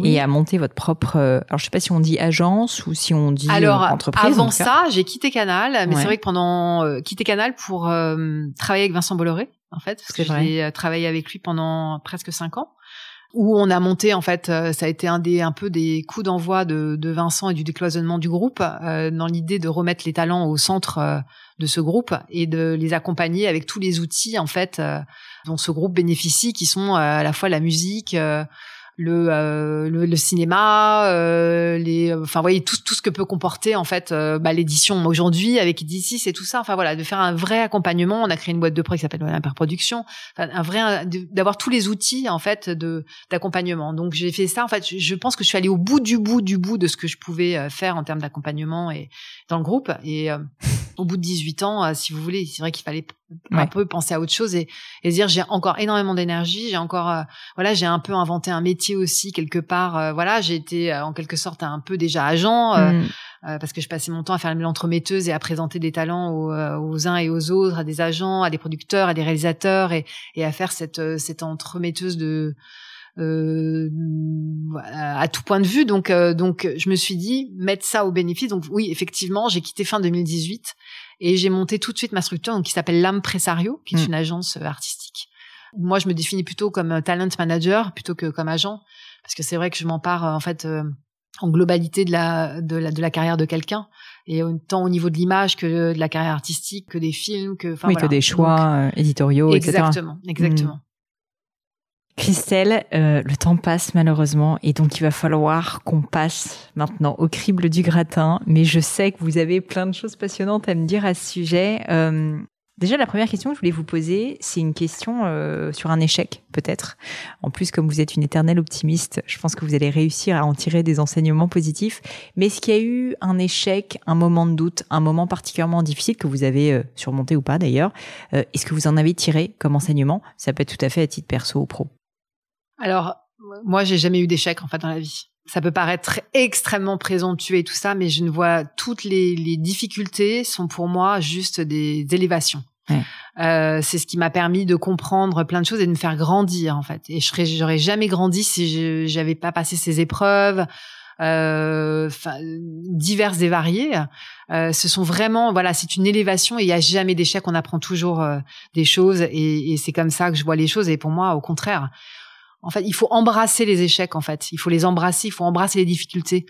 et à monter votre propre. Euh, alors je sais pas si on dit agence ou si on dit alors, euh, entreprise.
Avant ça, j'ai quitté Canal, mais c'est vrai que pendant euh, quitté Canal pour travailler avec Vincent Bolloré en fait, parce que j'ai travaillé avec lui pendant presque cinq ans où on a monté en fait ça a été un des un peu des coups d'envoi de, de Vincent et du décloisonnement du groupe dans l'idée de remettre les talents au centre de ce groupe et de les accompagner avec tous les outils en fait dont ce groupe bénéficie, qui sont euh, à la fois la musique, euh, le, euh, le, le, cinéma, euh, les, enfin, voyez tout, tout ce que peut comporter en fait euh, bah, l'édition aujourd'hui avec Edicis et tout ça. Enfin voilà, de faire un vrai accompagnement. On a créé une boîte de prêt qui s'appelle Hyperproduction. Enfin, un vrai, d'avoir tous les outils en fait de d'accompagnement. Donc j'ai fait ça. En fait, je pense que je suis allée au bout du bout du bout de ce que je pouvais faire en termes d'accompagnement et dans le groupe. Et au bout de 18 ans, si vous voulez, c'est vrai qu'il fallait un peu penser à autre chose et, et dire j'ai encore énormément d'énergie, j'ai encore voilà, j'ai un peu inventé un métier aussi quelque part. Euh, voilà, j'ai été euh, en quelque sorte un peu déjà agent. Euh, mm. parce que je passais mon temps à faire l'entremetteuse et à présenter des talents aux, uns et aux autres, à des agents, à des producteurs, à des réalisateurs, et, à faire cette, cette entremetteuse de à tout point de vue. Donc, donc, je me suis dit mettre ça au bénéfice. Donc, oui, effectivement, j'ai quitté fin 2018 et j'ai monté tout de suite ma structure, donc qui s'appelle L'Âme Pressario, qui est mm. une agence artistique moi, je me définis plutôt comme talent manager plutôt que comme agent, parce que c'est vrai que je m'empare en fait euh, en globalité de la de la de la carrière de quelqu'un et tant au niveau de l'image que de la carrière artistique, que des films, que
oui, que des choix euh, éditoriaux,
exactement, etc. Exactement,
Christelle, euh, le temps passe malheureusement et donc il va falloir qu'on passe maintenant au crible du gratin. Mais je sais que vous avez plein de choses passionnantes à me dire à ce sujet. Euh, Déjà, la première question que je voulais vous poser, c'est une question euh, sur un échec, peut-être. En plus, comme vous êtes une éternelle optimiste, je pense que vous allez réussir à en tirer des enseignements positifs. Mais est-ce qu'il y a eu un échec, un moment de doute, un moment particulièrement difficile que vous avez euh, surmonté ou pas d'ailleurs? Euh, Est-ce que vous en avez tiré comme enseignement? Ça peut être tout à fait à titre perso ou pro.
Alors, moi, j'ai jamais eu d'échec en fait dans la vie ça peut paraître extrêmement présomptueux et tout ça, mais je ne vois toutes les, les difficultés sont pour moi juste des élévations. Euh, c'est ce qui m'a permis de comprendre plein de choses et de me faire grandir en fait. Et je serais, j'aurais jamais grandi si je j'avais pas passé ces épreuves. Euh, diverses et variées. Euh, ce sont vraiment, voilà, c'est une élévation et il y a jamais d'échec. On apprend toujours euh, des choses et, et c'est comme ça que je vois les choses. Et pour moi, au contraire, en fait, il faut embrasser les échecs. En fait, il faut les embrasser. Il faut embrasser les difficultés.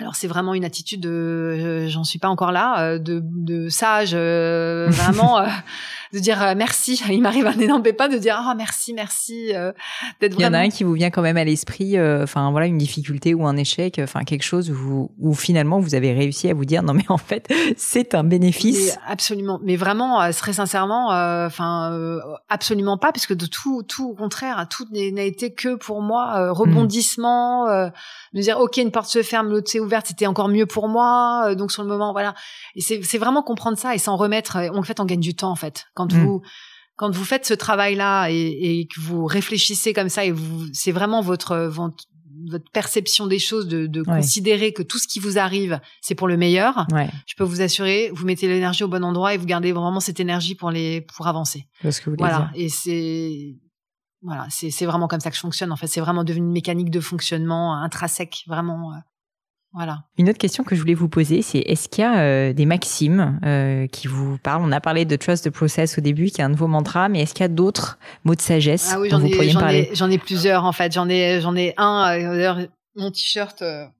Alors c'est vraiment une attitude de, euh, j'en suis pas encore là, euh, de, de sage, euh, vraiment. de dire euh, merci. Il m'arrive un énorme pépin de dire ah merci, merci euh,
d'être Il y en a un qui vous vient quand même à l'esprit, euh, enfin voilà, une difficulté ou un échec, enfin quelque chose où, où, finalement vous avez réussi à vous dire non mais en fait c'est un bénéfice.
absolument, mais vraiment très sincèrement, enfin absolument pas, puisque de tout, tout au contraire, tout n'a été que pour moi rebondissement, mmh. de dire ok une porte se ferme, l'autre s'est ouverte, c'était encore mieux pour moi. donc sur le moment voilà, et c'est vraiment comprendre ça et s'en remettre. En fait, on gagne du temps en fait quand mmh. vous quand vous faites ce travail-là et, que vous réfléchissez comme ça et vous, c'est vraiment votre, votre, perception des choses de, considérer que tout ce qui vous arrive, c'est pour le meilleur. Je peux vous assurer, vous mettez l'énergie au bon endroit et vous gardez vraiment cette énergie pour les, pour avancer.
ce que vous
voilà. Et c'est, voilà, c'est, vraiment comme ça que je fonctionne. En fait, c'est vraiment devenu une mécanique de fonctionnement intrinsèque, vraiment. Euh, voilà.
Une autre question que je voulais vous poser, c'est est-ce qu'il y a euh, des maximes euh, qui vous parlent? On a parlé de trust the process au début, qui est un nouveau mantra, mais est-ce qu'il y a d'autres mots de sagesse ah oui, dont vous pourriez me parler?
J'en ai plusieurs en fait. J'en ai, j'en ai un. Euh, d'ailleurs, mon t-shirt
bah,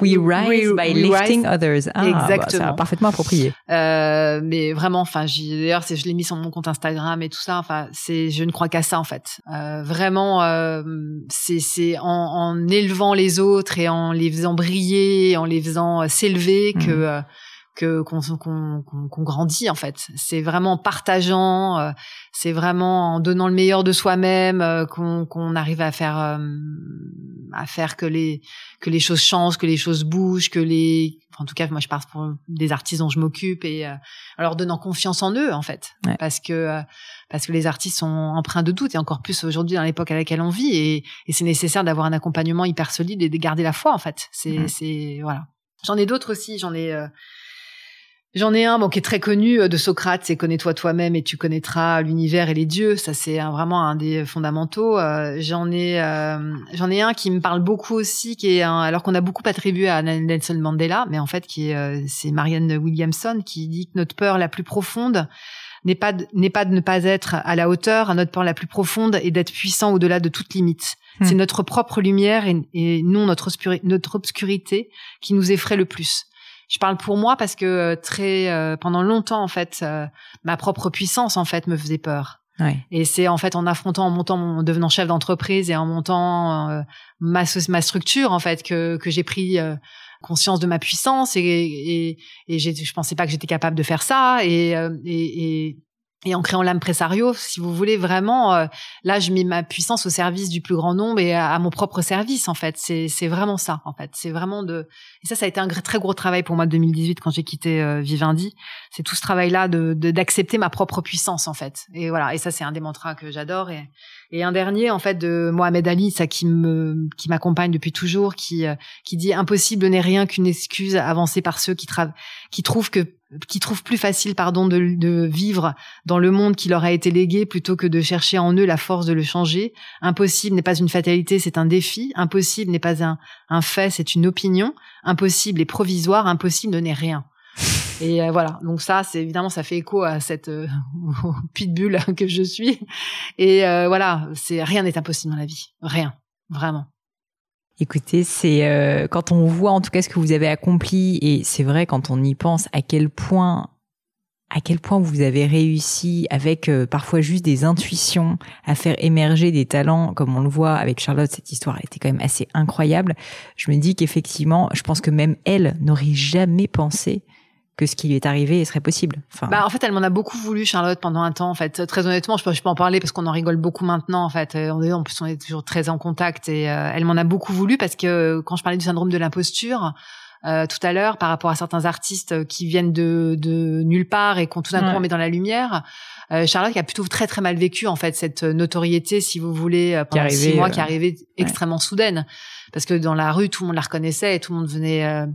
we rise by lifting others. Ah, bah, Exactement. parfaitement approprié.
Euh, mais vraiment, enfin, d'ailleurs, je l'ai mis sur mon compte Instagram et tout ça. Enfin, c'est, je ne crois qu'à ça en fait. Euh, vraiment, euh, c'est, c'est en, en, élevant les autres et en les faisant briller, en les faisant euh, s'élever que mmh. Euh, que qu'on qu'on qu'on grandit en fait. C'est vraiment en partageant, euh, c'est vraiment en donnant le meilleur de soi-même euh, qu'on arrive à faire euh, à faire que les que les choses changent, que les choses bougent, que les en tout cas moi je parle pour des artistes dont je m'occupe et en leur donnant confiance en eux en fait parce que parce que les artistes sont empreints de doute et encore plus aujourd'hui dans l'époque à laquelle on vit et, et c'est nécessaire d'avoir un accompagnement hyper solide et de garder la foi en fait. C'est c'est voilà. J'en ai d'autres aussi, j'en ai J'en ai un bon, qui est très connu euh, de Socrate, c'est connais-toi toi-même et tu connaîtras l'univers et les dieux. Ça, c'est vraiment un des fondamentaux. Euh, j'en ai, euh, j'en ai un qui me parle beaucoup aussi, qui est un, alors qu'on a beaucoup attribué à Nelson Mandela, mais en fait, qui est, c'est Marianne Williamson qui dit que notre peur la plus profonde n'est pas n'est pas de ne pas être à la hauteur. Notre peur la plus profonde est d'être puissant au-delà de toute limite. Hmm. C'est notre propre lumière et, et non notre, notre obscurité qui nous effraie le plus je parle pour moi parce que euh, très euh, pendant longtemps en fait euh, ma propre puissance en fait me faisait peur. Ouais. Et c'est en fait en affrontant, en montant, en devenant chef d'entreprise et en montant ma, ma structure en fait que, que j'ai pris conscience de ma puissance et, et, et je pensais pas que j'étais capable de faire ça et, et, et, et en créant l'impresario, si vous voulez vraiment, euh, là, je mets ma puissance au service du plus grand nombre et à, mon propre service, en fait. C'est, vraiment ça, en fait. C'est vraiment de. Et ça, ça a été un très gros travail pour moi 2018 quand j'ai quitté euh, Vivendi. C'est tout ce travail-là de, d'accepter ma propre puissance, en fait. Et voilà. Et ça, c'est un des mantras que j'adore. Et, et un dernier, en fait, de Mohamed Ali, ça qui me, qui m'accompagne depuis toujours, qui, euh, qui dit impossible n'est rien qu'une excuse avancée par ceux qui, qui trouvent que qui trouvent plus facile pardon de, de, vivre dans le monde qui leur a été légué plutôt que de chercher en eux la force de le changer. Impossible n'est pas une fatalité, c'est un défi. Impossible n'est pas un, un fait, c'est une opinion. Impossible est provisoire, impossible n'est rien. Et euh, voilà, donc ça, c'est évidemment, ça fait écho à cette euh, pitbull que je suis. Et euh, voilà, c'est rien n'est impossible dans la vie, rien, vraiment.
Écoutez, c'est euh, quand on voit en tout cas ce que vous avez accompli et c'est vrai quand on y pense à quel point à quel point vous avez réussi avec euh, parfois juste des intuitions à faire émerger des talents comme on le voit avec Charlotte cette histoire était quand même assez incroyable. Je me dis qu'effectivement, je pense que même elle n'aurait jamais pensé que ce qui lui est arrivé serait possible.
Enfin... Bah, en fait, elle m'en a beaucoup voulu, Charlotte, pendant un temps. En fait, très honnêtement, je peux, je peux en parler parce qu'on en rigole beaucoup maintenant. En fait, euh, on est, en plus, on est toujours très en contact et euh, elle m'en a beaucoup voulu parce que euh, quand je parlais du syndrome de l'imposture euh, tout à l'heure, par rapport à certains artistes qui viennent de, de nulle part et qu'on tout d'un coup on met dans la lumière, Charlotte qui a plutôt très très mal vécu en fait cette notoriété, si vous voulez, pendant six mois, qui arrivait extrêmement soudaine, parce que dans la rue tout le monde la reconnaissait et tout le monde venait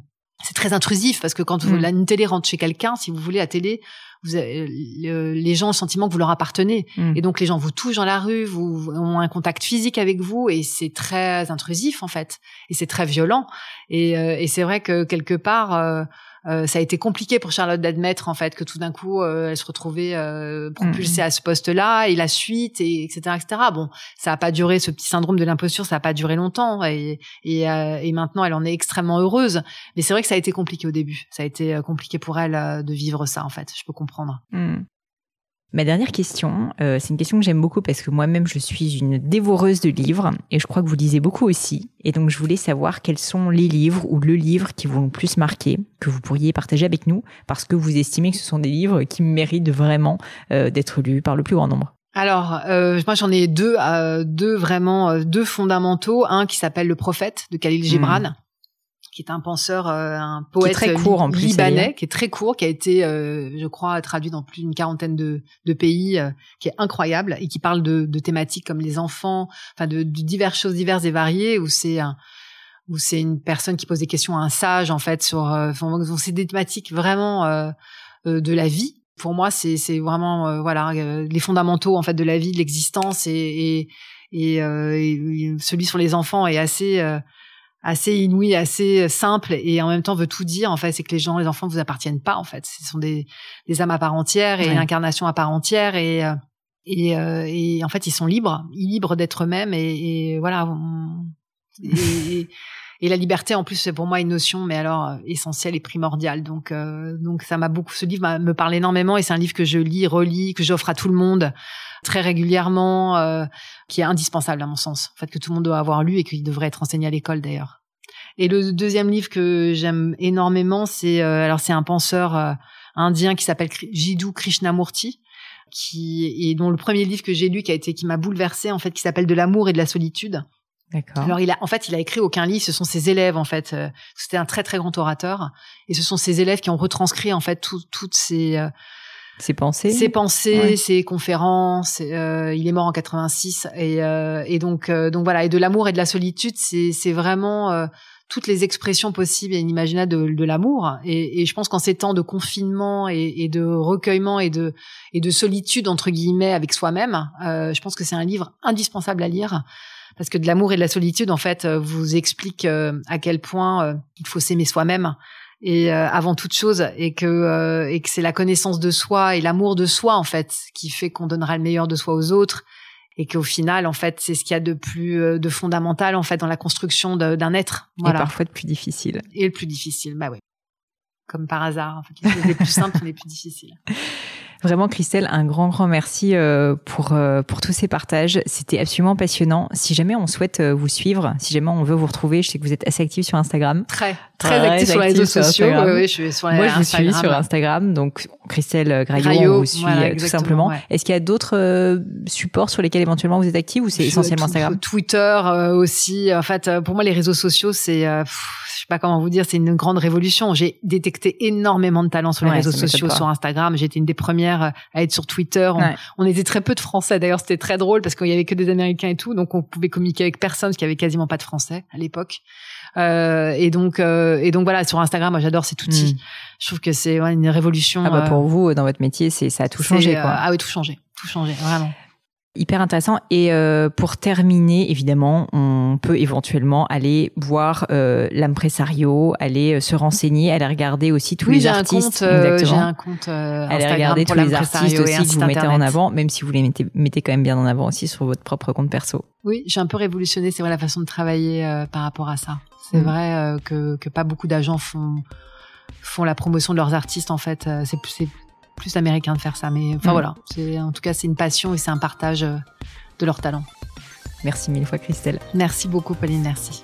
c'est très intrusif parce que quand vous, mm. la, une télé rentre chez quelqu'un, si vous voulez, à télé, vous avez, les gens ont le sentiment que vous leur appartenez. Mm. Et donc, les gens vous touchent dans la rue, vous, ont un contact physique avec vous et c'est très intrusif, en fait. Et c'est très violent. Et, euh, et c'est vrai que quelque part, euh, euh, ça a été compliqué pour Charlotte d'admettre en fait que tout d'un coup euh, elle se retrouvait euh, propulsée mm-hmm. à ce poste-là et la suite et etc etc. Bon, ça a pas duré ce petit syndrome de l'imposture, ça a pas duré longtemps et et, et maintenant elle en est extrêmement heureuse. Mais c'est vrai que ça a été compliqué au début. Ça a été compliqué pour elle de vivre ça en fait. Je peux comprendre.
Mm. Ma dernière question, euh, c'est une question que j'aime beaucoup parce que moi-même je suis une dévoreuse de livres et je crois que vous lisez beaucoup aussi. Et donc je voulais savoir quels sont les livres ou le livre qui vous ont le plus marqué, que vous pourriez partager avec nous parce que vous estimez que ce sont des livres qui méritent vraiment euh, d'être lus par le plus grand nombre.
Alors, euh, moi j'en ai deux, deux vraiment deux fondamentaux. Un qui s'appelle Le Prophète de Khalil Gibran, hmm qui est un penseur, euh, un poète
très court, en plus,
libanais, qui est très court, qui a été, euh, je crois, traduit dans plus d'une quarantaine de, de pays, euh, qui est incroyable et qui parle de, de thématiques comme les enfants, enfin de, de, diverses choses diverses et variées, où c'est un où c'est une personne qui pose des questions à un sage en fait sur, c'est des thématiques vraiment de la vie. Pour moi, c'est c'est vraiment voilà les fondamentaux en fait de la vie, de l'existence et et, et, et celui sur les enfants est assez assez inouï, assez simple et en même temps veut tout dire. En fait, c'est que les gens, les enfants, vous appartiennent pas. En fait, ce sont des, des âmes à part entière et une incarnation à part entière et euh, et, euh, et en fait, ils sont libres, libres d'être eux-mêmes et, et voilà. et, et, la liberté, en plus, c'est pour moi une notion, mais alors euh, essentielle et primordiale. Donc, donc ça m'a beaucoup. Ce livre me parle énormément et c'est un livre que je lis, relis, que j'offre à tout le monde très régulièrement, euh, qui est indispensable à mon sens. En fait, que tout le monde doit avoir lu et qu'il devrait être enseigné à l'école d'ailleurs. Et le deuxième livre que j'aime énormément, c'est euh, alors c'est un penseur euh, indien qui s'appelle Jiddu Krishnamurti, qui et dont le premier livre que j'ai lu qui a été qui m'a bouleversé en fait, qui s'appelle De l'amour et de la solitude.
D'accord.
Alors il a en fait il a écrit aucun livre, ce sont ses élèves en fait. C'était un très très grand orateur et ce sont ses élèves qui ont retranscrit en fait toutes ces
ses pensées.
Ses pensées, ses conférences. Euh, il est mort en 86 et, euh, et donc euh, donc voilà et de l'amour et de la solitude, c'est c'est vraiment euh, toutes les expressions possibles et inimaginables de, de l'amour. Et, et, je pense qu'en ces temps de confinement et, et, de recueillement et de et de solitude entre guillemets avec soi-même, euh, je pense que c'est un livre indispensable à lire parce que de l'amour et de la solitude en fait vous explique à quel point il faut s'aimer soi-même et euh, avant toute chose et que euh, et que c'est la connaissance de soi et l'amour de soi en fait qui fait qu'on donnera le meilleur de soi aux autres et qu'au final en fait c'est ce qu'il y a de plus euh, de fondamental en fait dans la construction d'un être.
Voilà. et parfois de plus difficile.
Et le plus difficile bah oui comme par hasard en fait les plus simples les plus difficiles
Vraiment, Christelle, un grand, grand merci euh, pour, euh, pour tous ces partages. C'était absolument passionnant. Si jamais on souhaite euh, vous suivre, si jamais on veut vous retrouver, je sais que vous êtes assez active sur Instagram.
Très, très, active sur les réseaux sociaux. Oui, je suis sur
Moi, je vous suis sur Instagram. Donc, Christelle Graillot, on vous suit tout simplement. Est-ce qu'il y a d'autres supports sur lesquels éventuellement vous êtes active ou c'est essentiellement Instagram?
Twitter aussi. En fait, pour moi, les réseaux sociaux, c'est sais pas comment vous dire, c'est une grande révolution. J'ai détecté énormément de talents sur les réseaux sociaux, sur Instagram. J'étais une des premières à être sur Twitter. On, était très peu de Français. D'ailleurs, c'était très drôle parce qu'il y avait que des Américains et tout, donc on pouvait communiquer avec personne, parce qu'il y avait quasiment pas de Français à l'époque. Euh, et donc, euh, et donc voilà, sur Instagram, moi j'adore cet outil. Mm. Je trouve que c'est une révolution.
Ah bah pour euh, vous, dans votre métier, c'est ça a tout changé. Quoi.
ah oui, tout changé, tout changé, vraiment.
Hyper intéressant. Et euh, pour terminer, évidemment, on peut éventuellement aller voir euh, l'impresario, aller euh, se renseigner, aller regarder aussi tous les artistes.
Euh, j'ai un compte euh, aller
regarder
tous
les artistes aussi que vous mettez en avant, même si vous les mettez, mettez quand même bien en avant aussi sur votre propre compte perso.
Oui, j'ai un peu révolutionné, c'est vrai, la façon de travailler par rapport à ça. C'est mm. vrai que, que pas beaucoup d'agents font font la promotion de leurs artistes en fait. C'est plus américain de faire ça. Mais enfin mm. voilà, c'est en tout cas c'est une passion et c'est un partage euh, de leur talent.
Merci mille fois Christelle.
Merci beaucoup Pauline, merci.